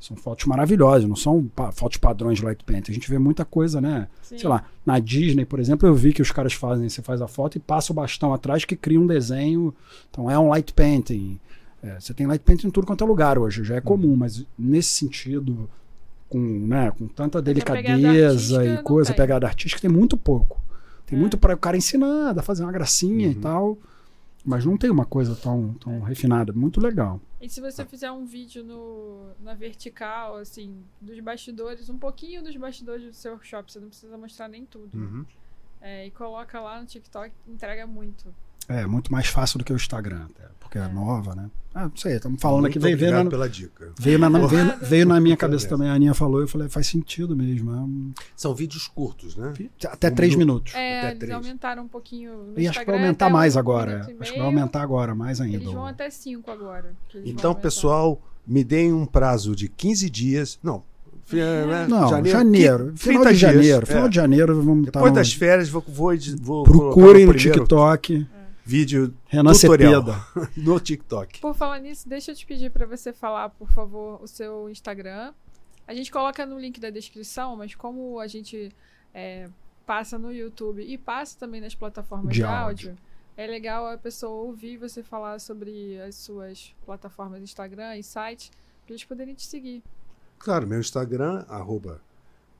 São fotos maravilhosas, não são pa fotos padrões de light paint. A gente vê muita coisa, né? Sim. Sei lá, na Disney, por exemplo, eu vi que os caras fazem, você faz a foto e passa o bastão atrás que cria um desenho. Então é um light painting. É, você tem light paint em tudo quanto é lugar hoje, já é comum, mas nesse sentido, com, né, com tanta delicadeza e coisa, pegada artística, tem muito pouco. Tem é. muito para o cara ensinar, a fazer uma gracinha uhum. e tal. Mas não tem uma coisa tão, tão é. refinada. Muito legal. E se você fizer um vídeo no, na vertical, assim, dos bastidores, um pouquinho dos bastidores do seu workshop, você não precisa mostrar nem tudo. Uhum. É, e coloca lá no TikTok, entrega muito. É, muito mais fácil do que o Instagram, até, porque é, é nova, né? Ah, não sei, estamos falando muito aqui, veio, veio, na, pela dica. Veio, na, veio, veio na minha cabeça também, a Aninha falou, eu falei, faz sentido mesmo. É São vídeos curtos, né? Até um três minutos. É, até eles três. aumentaram um pouquinho. e acho que vai aumentar mais agora. Um acho que vai aumentar agora, mais ainda. Eles vão até cinco agora. Então, pessoal, me deem um prazo de 15 dias. Não, né? Não, janeiro. janeiro final de janeiro. Final é. de janeiro vamos Depois das férias, vou, vou, vou Procurem no TikTok vídeo Renan tutorial Cepeda. no TikTok. Por falar nisso, deixa eu te pedir para você falar, por favor, o seu Instagram. A gente coloca no link da descrição, mas como a gente é, passa no YouTube e passa também nas plataformas de, de áudio, áudio, é legal a pessoa ouvir você falar sobre as suas plataformas Instagram e site, para eles poderem te seguir. Claro, meu Instagram, arroba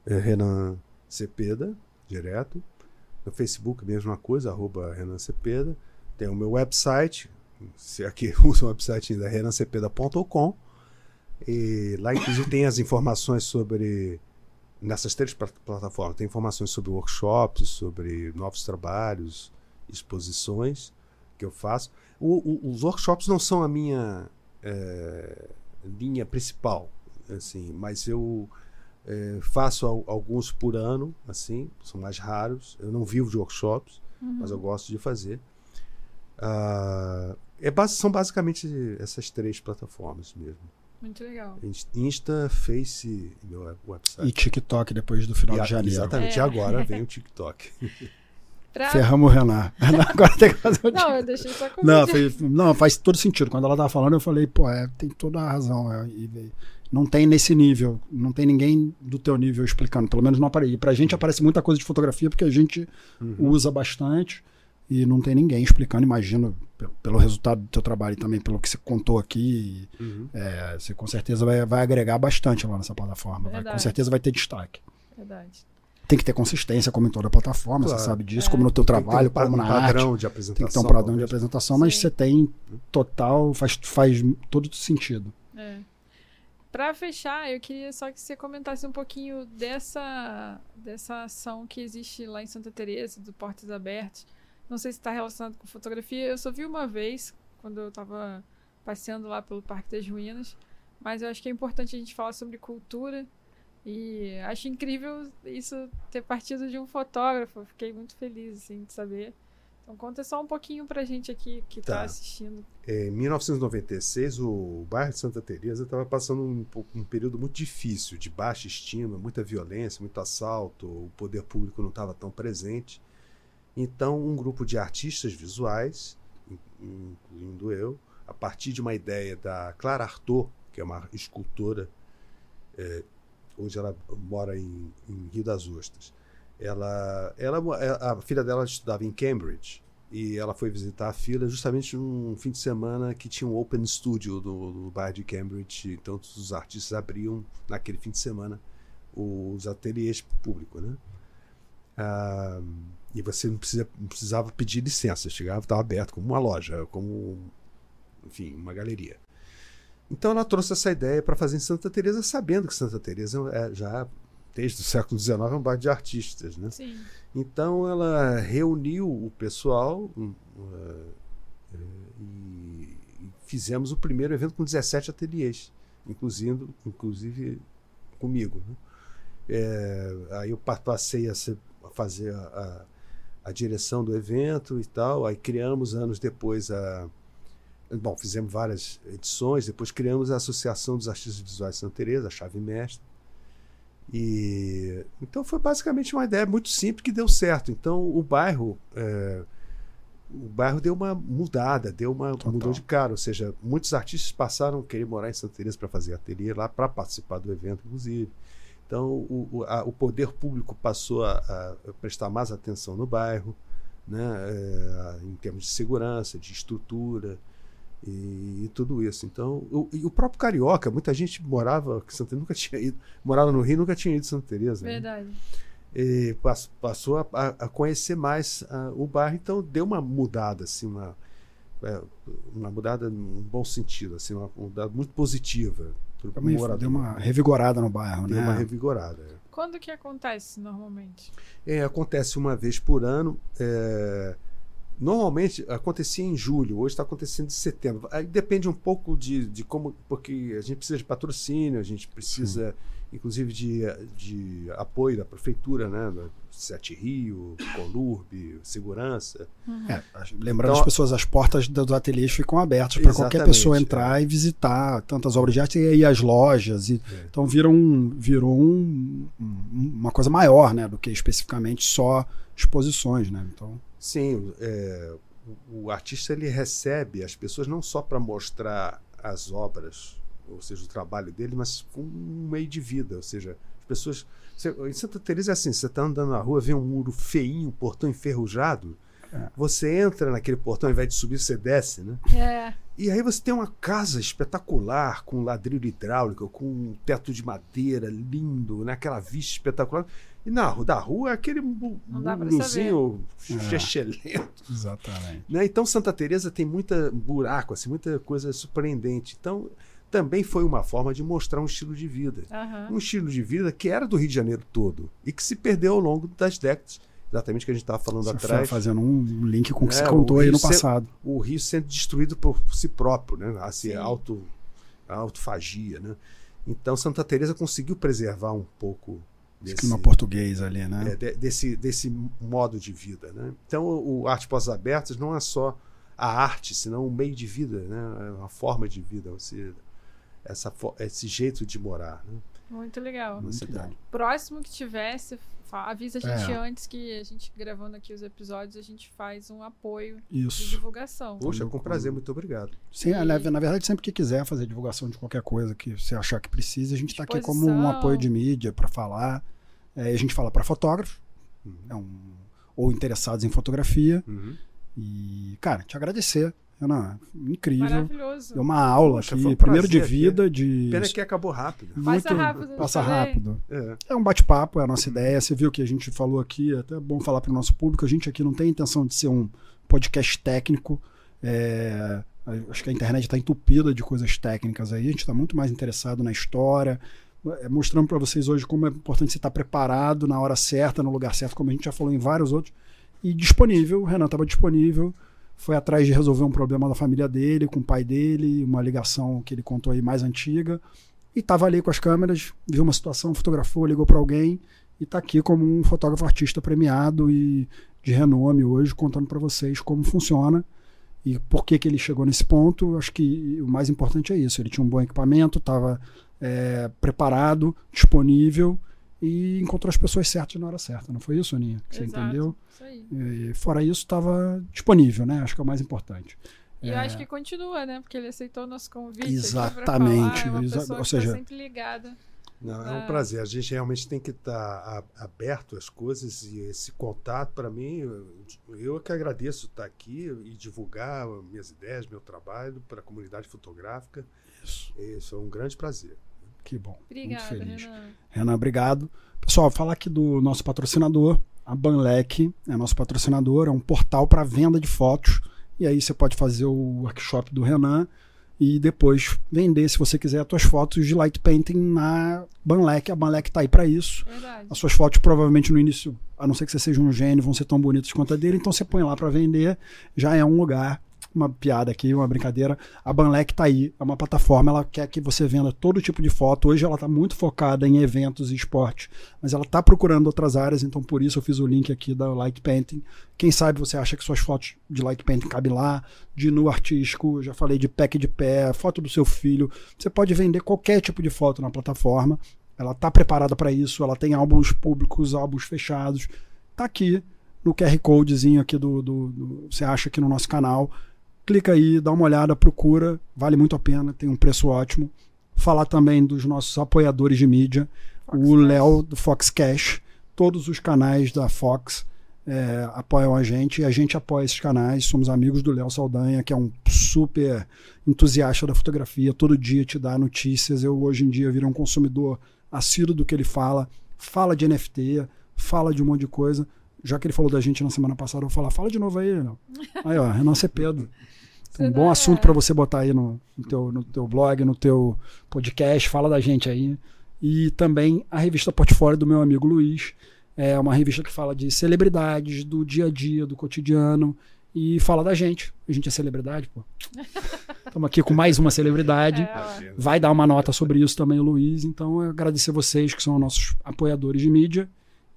é Renan Cepeda, direto. No Facebook, mesma coisa, arroba Renan Cepeda. Tem o meu website, se aqui usa o website ainda, renancepeda.com. E lá, inclusive, tem as informações sobre. Nessas três plataformas, tem informações sobre workshops, sobre novos trabalhos, exposições que eu faço. O, o, os workshops não são a minha é, linha principal, assim, mas eu é, faço alguns por ano, assim, são mais raros. Eu não vivo de workshops, uhum. mas eu gosto de fazer. Uh, é, são basicamente essas três plataformas mesmo. Muito legal. Insta, Face e meu website. E TikTok depois do final e, de janeiro. Exatamente, é. agora vem o TikTok. Pra... Ferramos o Renan. Agora tem que fazer o Não, eu deixei só com não, fez, não, faz todo sentido. Quando ela tava falando, eu falei, pô, é, tem toda a razão. É, e, não tem nesse nível, não tem ninguém do teu nível explicando, pelo menos não aparece. E pra gente aparece muita coisa de fotografia porque a gente uhum. usa bastante e não tem ninguém explicando, imagino, pelo, resultado do teu trabalho e também pelo que você contou aqui, uhum. é, você com certeza vai, vai agregar bastante lá nessa plataforma. Vai, com certeza vai ter destaque. Verdade. Tem que ter consistência, como em toda plataforma, claro. você sabe disso, é. como no teu trabalho, como na padrão arte. De apresentação, tem que ter um padrão de apresentação, mas Sim. você tem total, faz, faz todo sentido. É. Para fechar, eu queria só que você comentasse um pouquinho dessa, dessa ação que existe lá em Santa Teresa, do Portas Abertas, não sei se está relacionado com fotografia. Eu só vi uma vez, quando eu estava passeando lá pelo Parque das Ruínas. Mas eu acho que é importante a gente falar sobre cultura. E acho incrível isso ter partido de um fotógrafo. Fiquei muito feliz, assim, de saber. Então conta só um pouquinho pra gente aqui que tá, tá assistindo. É, em 1996, o bairro de Santa Teresa estava passando um, um, período muito difícil, de baixa estima, muita violência, muito assalto, o poder público não estava tão presente. Então, um grupo de artistas visuais, incluindo eu, a partir de uma ideia da Clara Arthur, que é uma escultora, é, hoje ela mora em, em Rio das Ostras, ela, ela, a filha dela estudava em Cambridge e ela foi visitar a filha justamente num fim de semana que tinha um Open Studio no, no bairro de Cambridge. Então, os artistas abriam naquele fim de semana os ateliês públicos, né? Ah, e você não, precisa, não precisava pedir licença, chegava, estava aberto como uma loja, como, enfim, uma galeria. Então ela trouxe essa ideia para fazer em Santa Teresa, sabendo que Santa Teresa é já desde o século XIX é um bairro de artistas, né? Sim. Então ela reuniu o pessoal uh, e, fizemos o primeiro evento com 17 ateliês, inclusive, inclusive comigo. Né? É, aí eu passei a, ser, a fazer a, a, a, direção do evento e tal. Aí criamos anos depois a Bom, fizemos várias edições, depois criamos a Associação dos Artistas Visuais de Santa Teresa, a Chave Mestre. E então foi basicamente uma ideia muito simples que deu certo. Então o bairro é, o bairro deu uma mudada, deu uma Total. mudou de cara, ou seja, muitos artistas passaram a querer morar em Santa Teresa para fazer ateliê lá, para participar do evento, inclusive. Então o, o, a, o poder público passou a, a, prestar mais atenção no bairro, né, é, em termos de segurança, de estrutura e, e, tudo isso. Então, o, e o próprio carioca, muita gente morava, que Santa nunca tinha ido, morava no Rio, nunca tinha ido Santa Teresa. Né? Verdade. Né? E passou a, a, conhecer mais o bairro, então deu uma mudada, assim, uma, é, uma mudada num bom sentido, assim, uma mudada muito positiva. Uma, deu uma revigorada no bairro, deu né? Deu uma revigorada. É. Quando que acontece normalmente? É, acontece uma vez por ano. É, Normalmente acontecia em julho, hoje está acontecendo em setembro. Aí depende um pouco de, de como, porque a gente precisa de patrocínio, a gente precisa, Sim. Inclusive, de, de apoio da prefeitura, né? Sete Rio, Colurbe, segurança. Uhum. É, lembrando então, as pessoas, as portas dos ateliês ficam abertas para qualquer pessoa entrar é. e visitar tantas obras de arte e, e as lojas. E, é. Então virou, um, virou um, uma coisa maior, né? Do que especificamente só exposições, né? Então. Sim, é, o, o, artista ele recebe as pessoas não só para mostrar as obras, ou seja, o trabalho dele, mas com um meio de vida, ou seja, as pessoas. Você, em Santa Teresa é assim: você está andando na rua, vê um muro feinho, um portão enferrujado. É. Você entra naquele portão, ao invés de subir, você desce, né? É. E aí você tem uma casa espetacular, com ladrilho hidráulico, com um teto de madeira lindo, né? aquela vista espetacular. E na rua, da rua é aquele murozinho chechelento. É, exatamente. Né? Então Santa Teresa tem muita buraco, assim, muita coisa surpreendente. Então também foi uma forma de mostrar um estilo de vida. Uhum. Um estilo de vida que era do Rio de Janeiro todo e que se perdeu ao longo das décadas. Exatamente o que a gente estava falando Você atrás. fazendo um link com o que é, você contou aí no passado. o Rio sendo destruído por si próprio, né? Assim, auto, autofagia, né? Então Santa Teresa conseguiu preservar um pouco desse clima português ali, né? É, de, desse, desse modo de vida, né? Então o, o arte pós abertas não é só a arte, senão um meio de vida, né? É uma forma de vida, você essa esse jeito de morar, né? Muito legal. Muito legal. Próximo que tivesse, avisa a gente é. antes que a gente gravando aqui os episódios, a gente faz um apoio Isso. de divulgação. Poxa, com prazer, muito obrigado. Sim, e... na, na verdade, sempre que quiser fazer divulgação de qualquer coisa que você achar que precisa, a gente está aqui como um apoio de mídia para falar. É, a gente fala para fotógrafos uhum. é um, ou interessados em fotografia. Uhum. E, cara, te agradecer Ana, incrível. Maravilhoso. É uma aula Poxa, aqui, um primeiro de vida, aqui. de. Pena que acabou rápido. Muito, passa rápido. Passa rápido. É, é um bate-papo, é a nossa ideia. Você viu que a gente falou aqui, é até bom falar para o nosso público. A gente aqui não tem intenção de ser um podcast técnico. É, acho que a internet está entupida de coisas técnicas aí. A gente está muito mais interessado na história, é, mostrando para vocês hoje como é importante você estar tá preparado na hora certa, no lugar certo, como a gente já falou em vários outros. E disponível, o Renan estava disponível foi atrás de resolver um problema da família dele, com o pai dele, uma ligação que ele contou aí mais antiga. E estava ali com as câmeras, viu uma situação, fotografou, ligou para alguém e está aqui como um fotógrafo artista premiado e de renome hoje, contando para vocês como funciona e por que, que ele chegou nesse ponto. Acho que o mais importante é isso. Ele tinha um bom equipamento, estava é, preparado, disponível e encontrou as pessoas certas na hora certa. Não foi isso, Aninha? Que você Exato, entendeu? Isso aí. E, fora isso, estava disponível, né? Acho que é o mais importante. E é... eu acho que continua, né? Porque ele aceitou o nosso convite. Exatamente. Falar, é Exa ou tá seja, sempre ligada. Não, é um prazer. A gente realmente tem que estar tá aberto às coisas e esse contato, para mim, eu é que agradeço estar aqui e divulgar minhas ideias, meu trabalho para a comunidade fotográfica. Isso. Isso é um grande prazer. Que bom. Obrigada, Muito feliz. Renan. Renan, obrigado. Pessoal, falar aqui do nosso patrocinador, a Banlec é nosso patrocinador, é um portal para venda de fotos. E aí você pode fazer o workshop do Renan e depois vender, se você quiser, as suas fotos de light painting na Banlec. A Banlec está aí para isso. Verdade. As suas fotos provavelmente no início, a não ser que você seja um gênio, vão ser tão bonitas quanto a dele, então você põe lá para vender, já é um lugar uma piada aqui, uma brincadeira. A Banlec tá aí, é uma plataforma, ela quer que você venda todo tipo de foto. Hoje ela está muito focada em eventos e esporte, mas ela está procurando outras áreas, então por isso eu fiz o link aqui da Light Painting. Quem sabe você acha que suas fotos de Light Painting cabem lá, de nu artístico, já falei de pack de pé, foto do seu filho. Você pode vender qualquer tipo de foto na plataforma. Ela está preparada para isso, ela tem álbuns públicos, álbuns fechados. Tá aqui no QR Codezinho aqui do, do, do você acha aqui no nosso canal clica aí, dá uma olhada, procura, vale muito a pena, tem um preço ótimo. Falar também dos nossos apoiadores de mídia, Fox o Léo do Fox Cash, todos os canais da Fox é, apoiam a gente e a gente apoia esses canais. Somos amigos do Léo Saldanha, que é um super entusiasta da fotografia, todo dia te dá notícias. Eu hoje em dia virei um consumidor assíduo do que ele fala, fala de NFT, fala de um monte de coisa. Já que ele falou da gente na semana passada, eu vou falar, fala de novo aí, Léo. Aí, ó, Renan Cepeda um bom assunto para você botar aí no, no, teu, no teu blog, no teu podcast. Fala da gente aí. E também a revista Portfólio do meu amigo Luiz. É uma revista que fala de celebridades, do dia a dia, do cotidiano. E fala da gente. A gente é celebridade, pô. Estamos aqui com mais uma celebridade. É, Vai dar uma nota sobre isso também o Luiz. Então, eu agradecer vocês que são nossos apoiadores de mídia.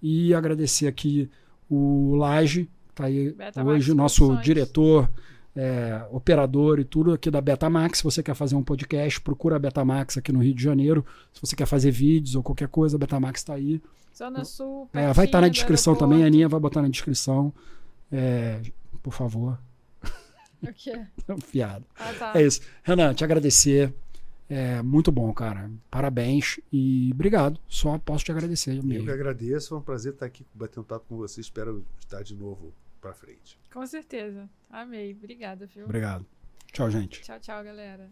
E agradecer aqui o Laje, tá aí Beta hoje, nosso diretor é, operador e tudo aqui da Betamax. Se você quer fazer um podcast, procura a Betamax aqui no Rio de Janeiro. Se você quer fazer vídeos ou qualquer coisa, a Betamax está aí. Zona Sul, é, vai estar tá na descrição também, a Aninha vai botar na descrição. É, por favor. O quê? Fiado. Ah, tá. É isso. Renan, te agradecer. É muito bom, cara. Parabéns e obrigado. Só posso te agradecer. Eu que agradeço. É um prazer estar aqui batendo papo com você. Espero estar de novo para frente. Com certeza. Amei. Obrigada, viu? Obrigado. Tchau, gente. Tchau, tchau, galera.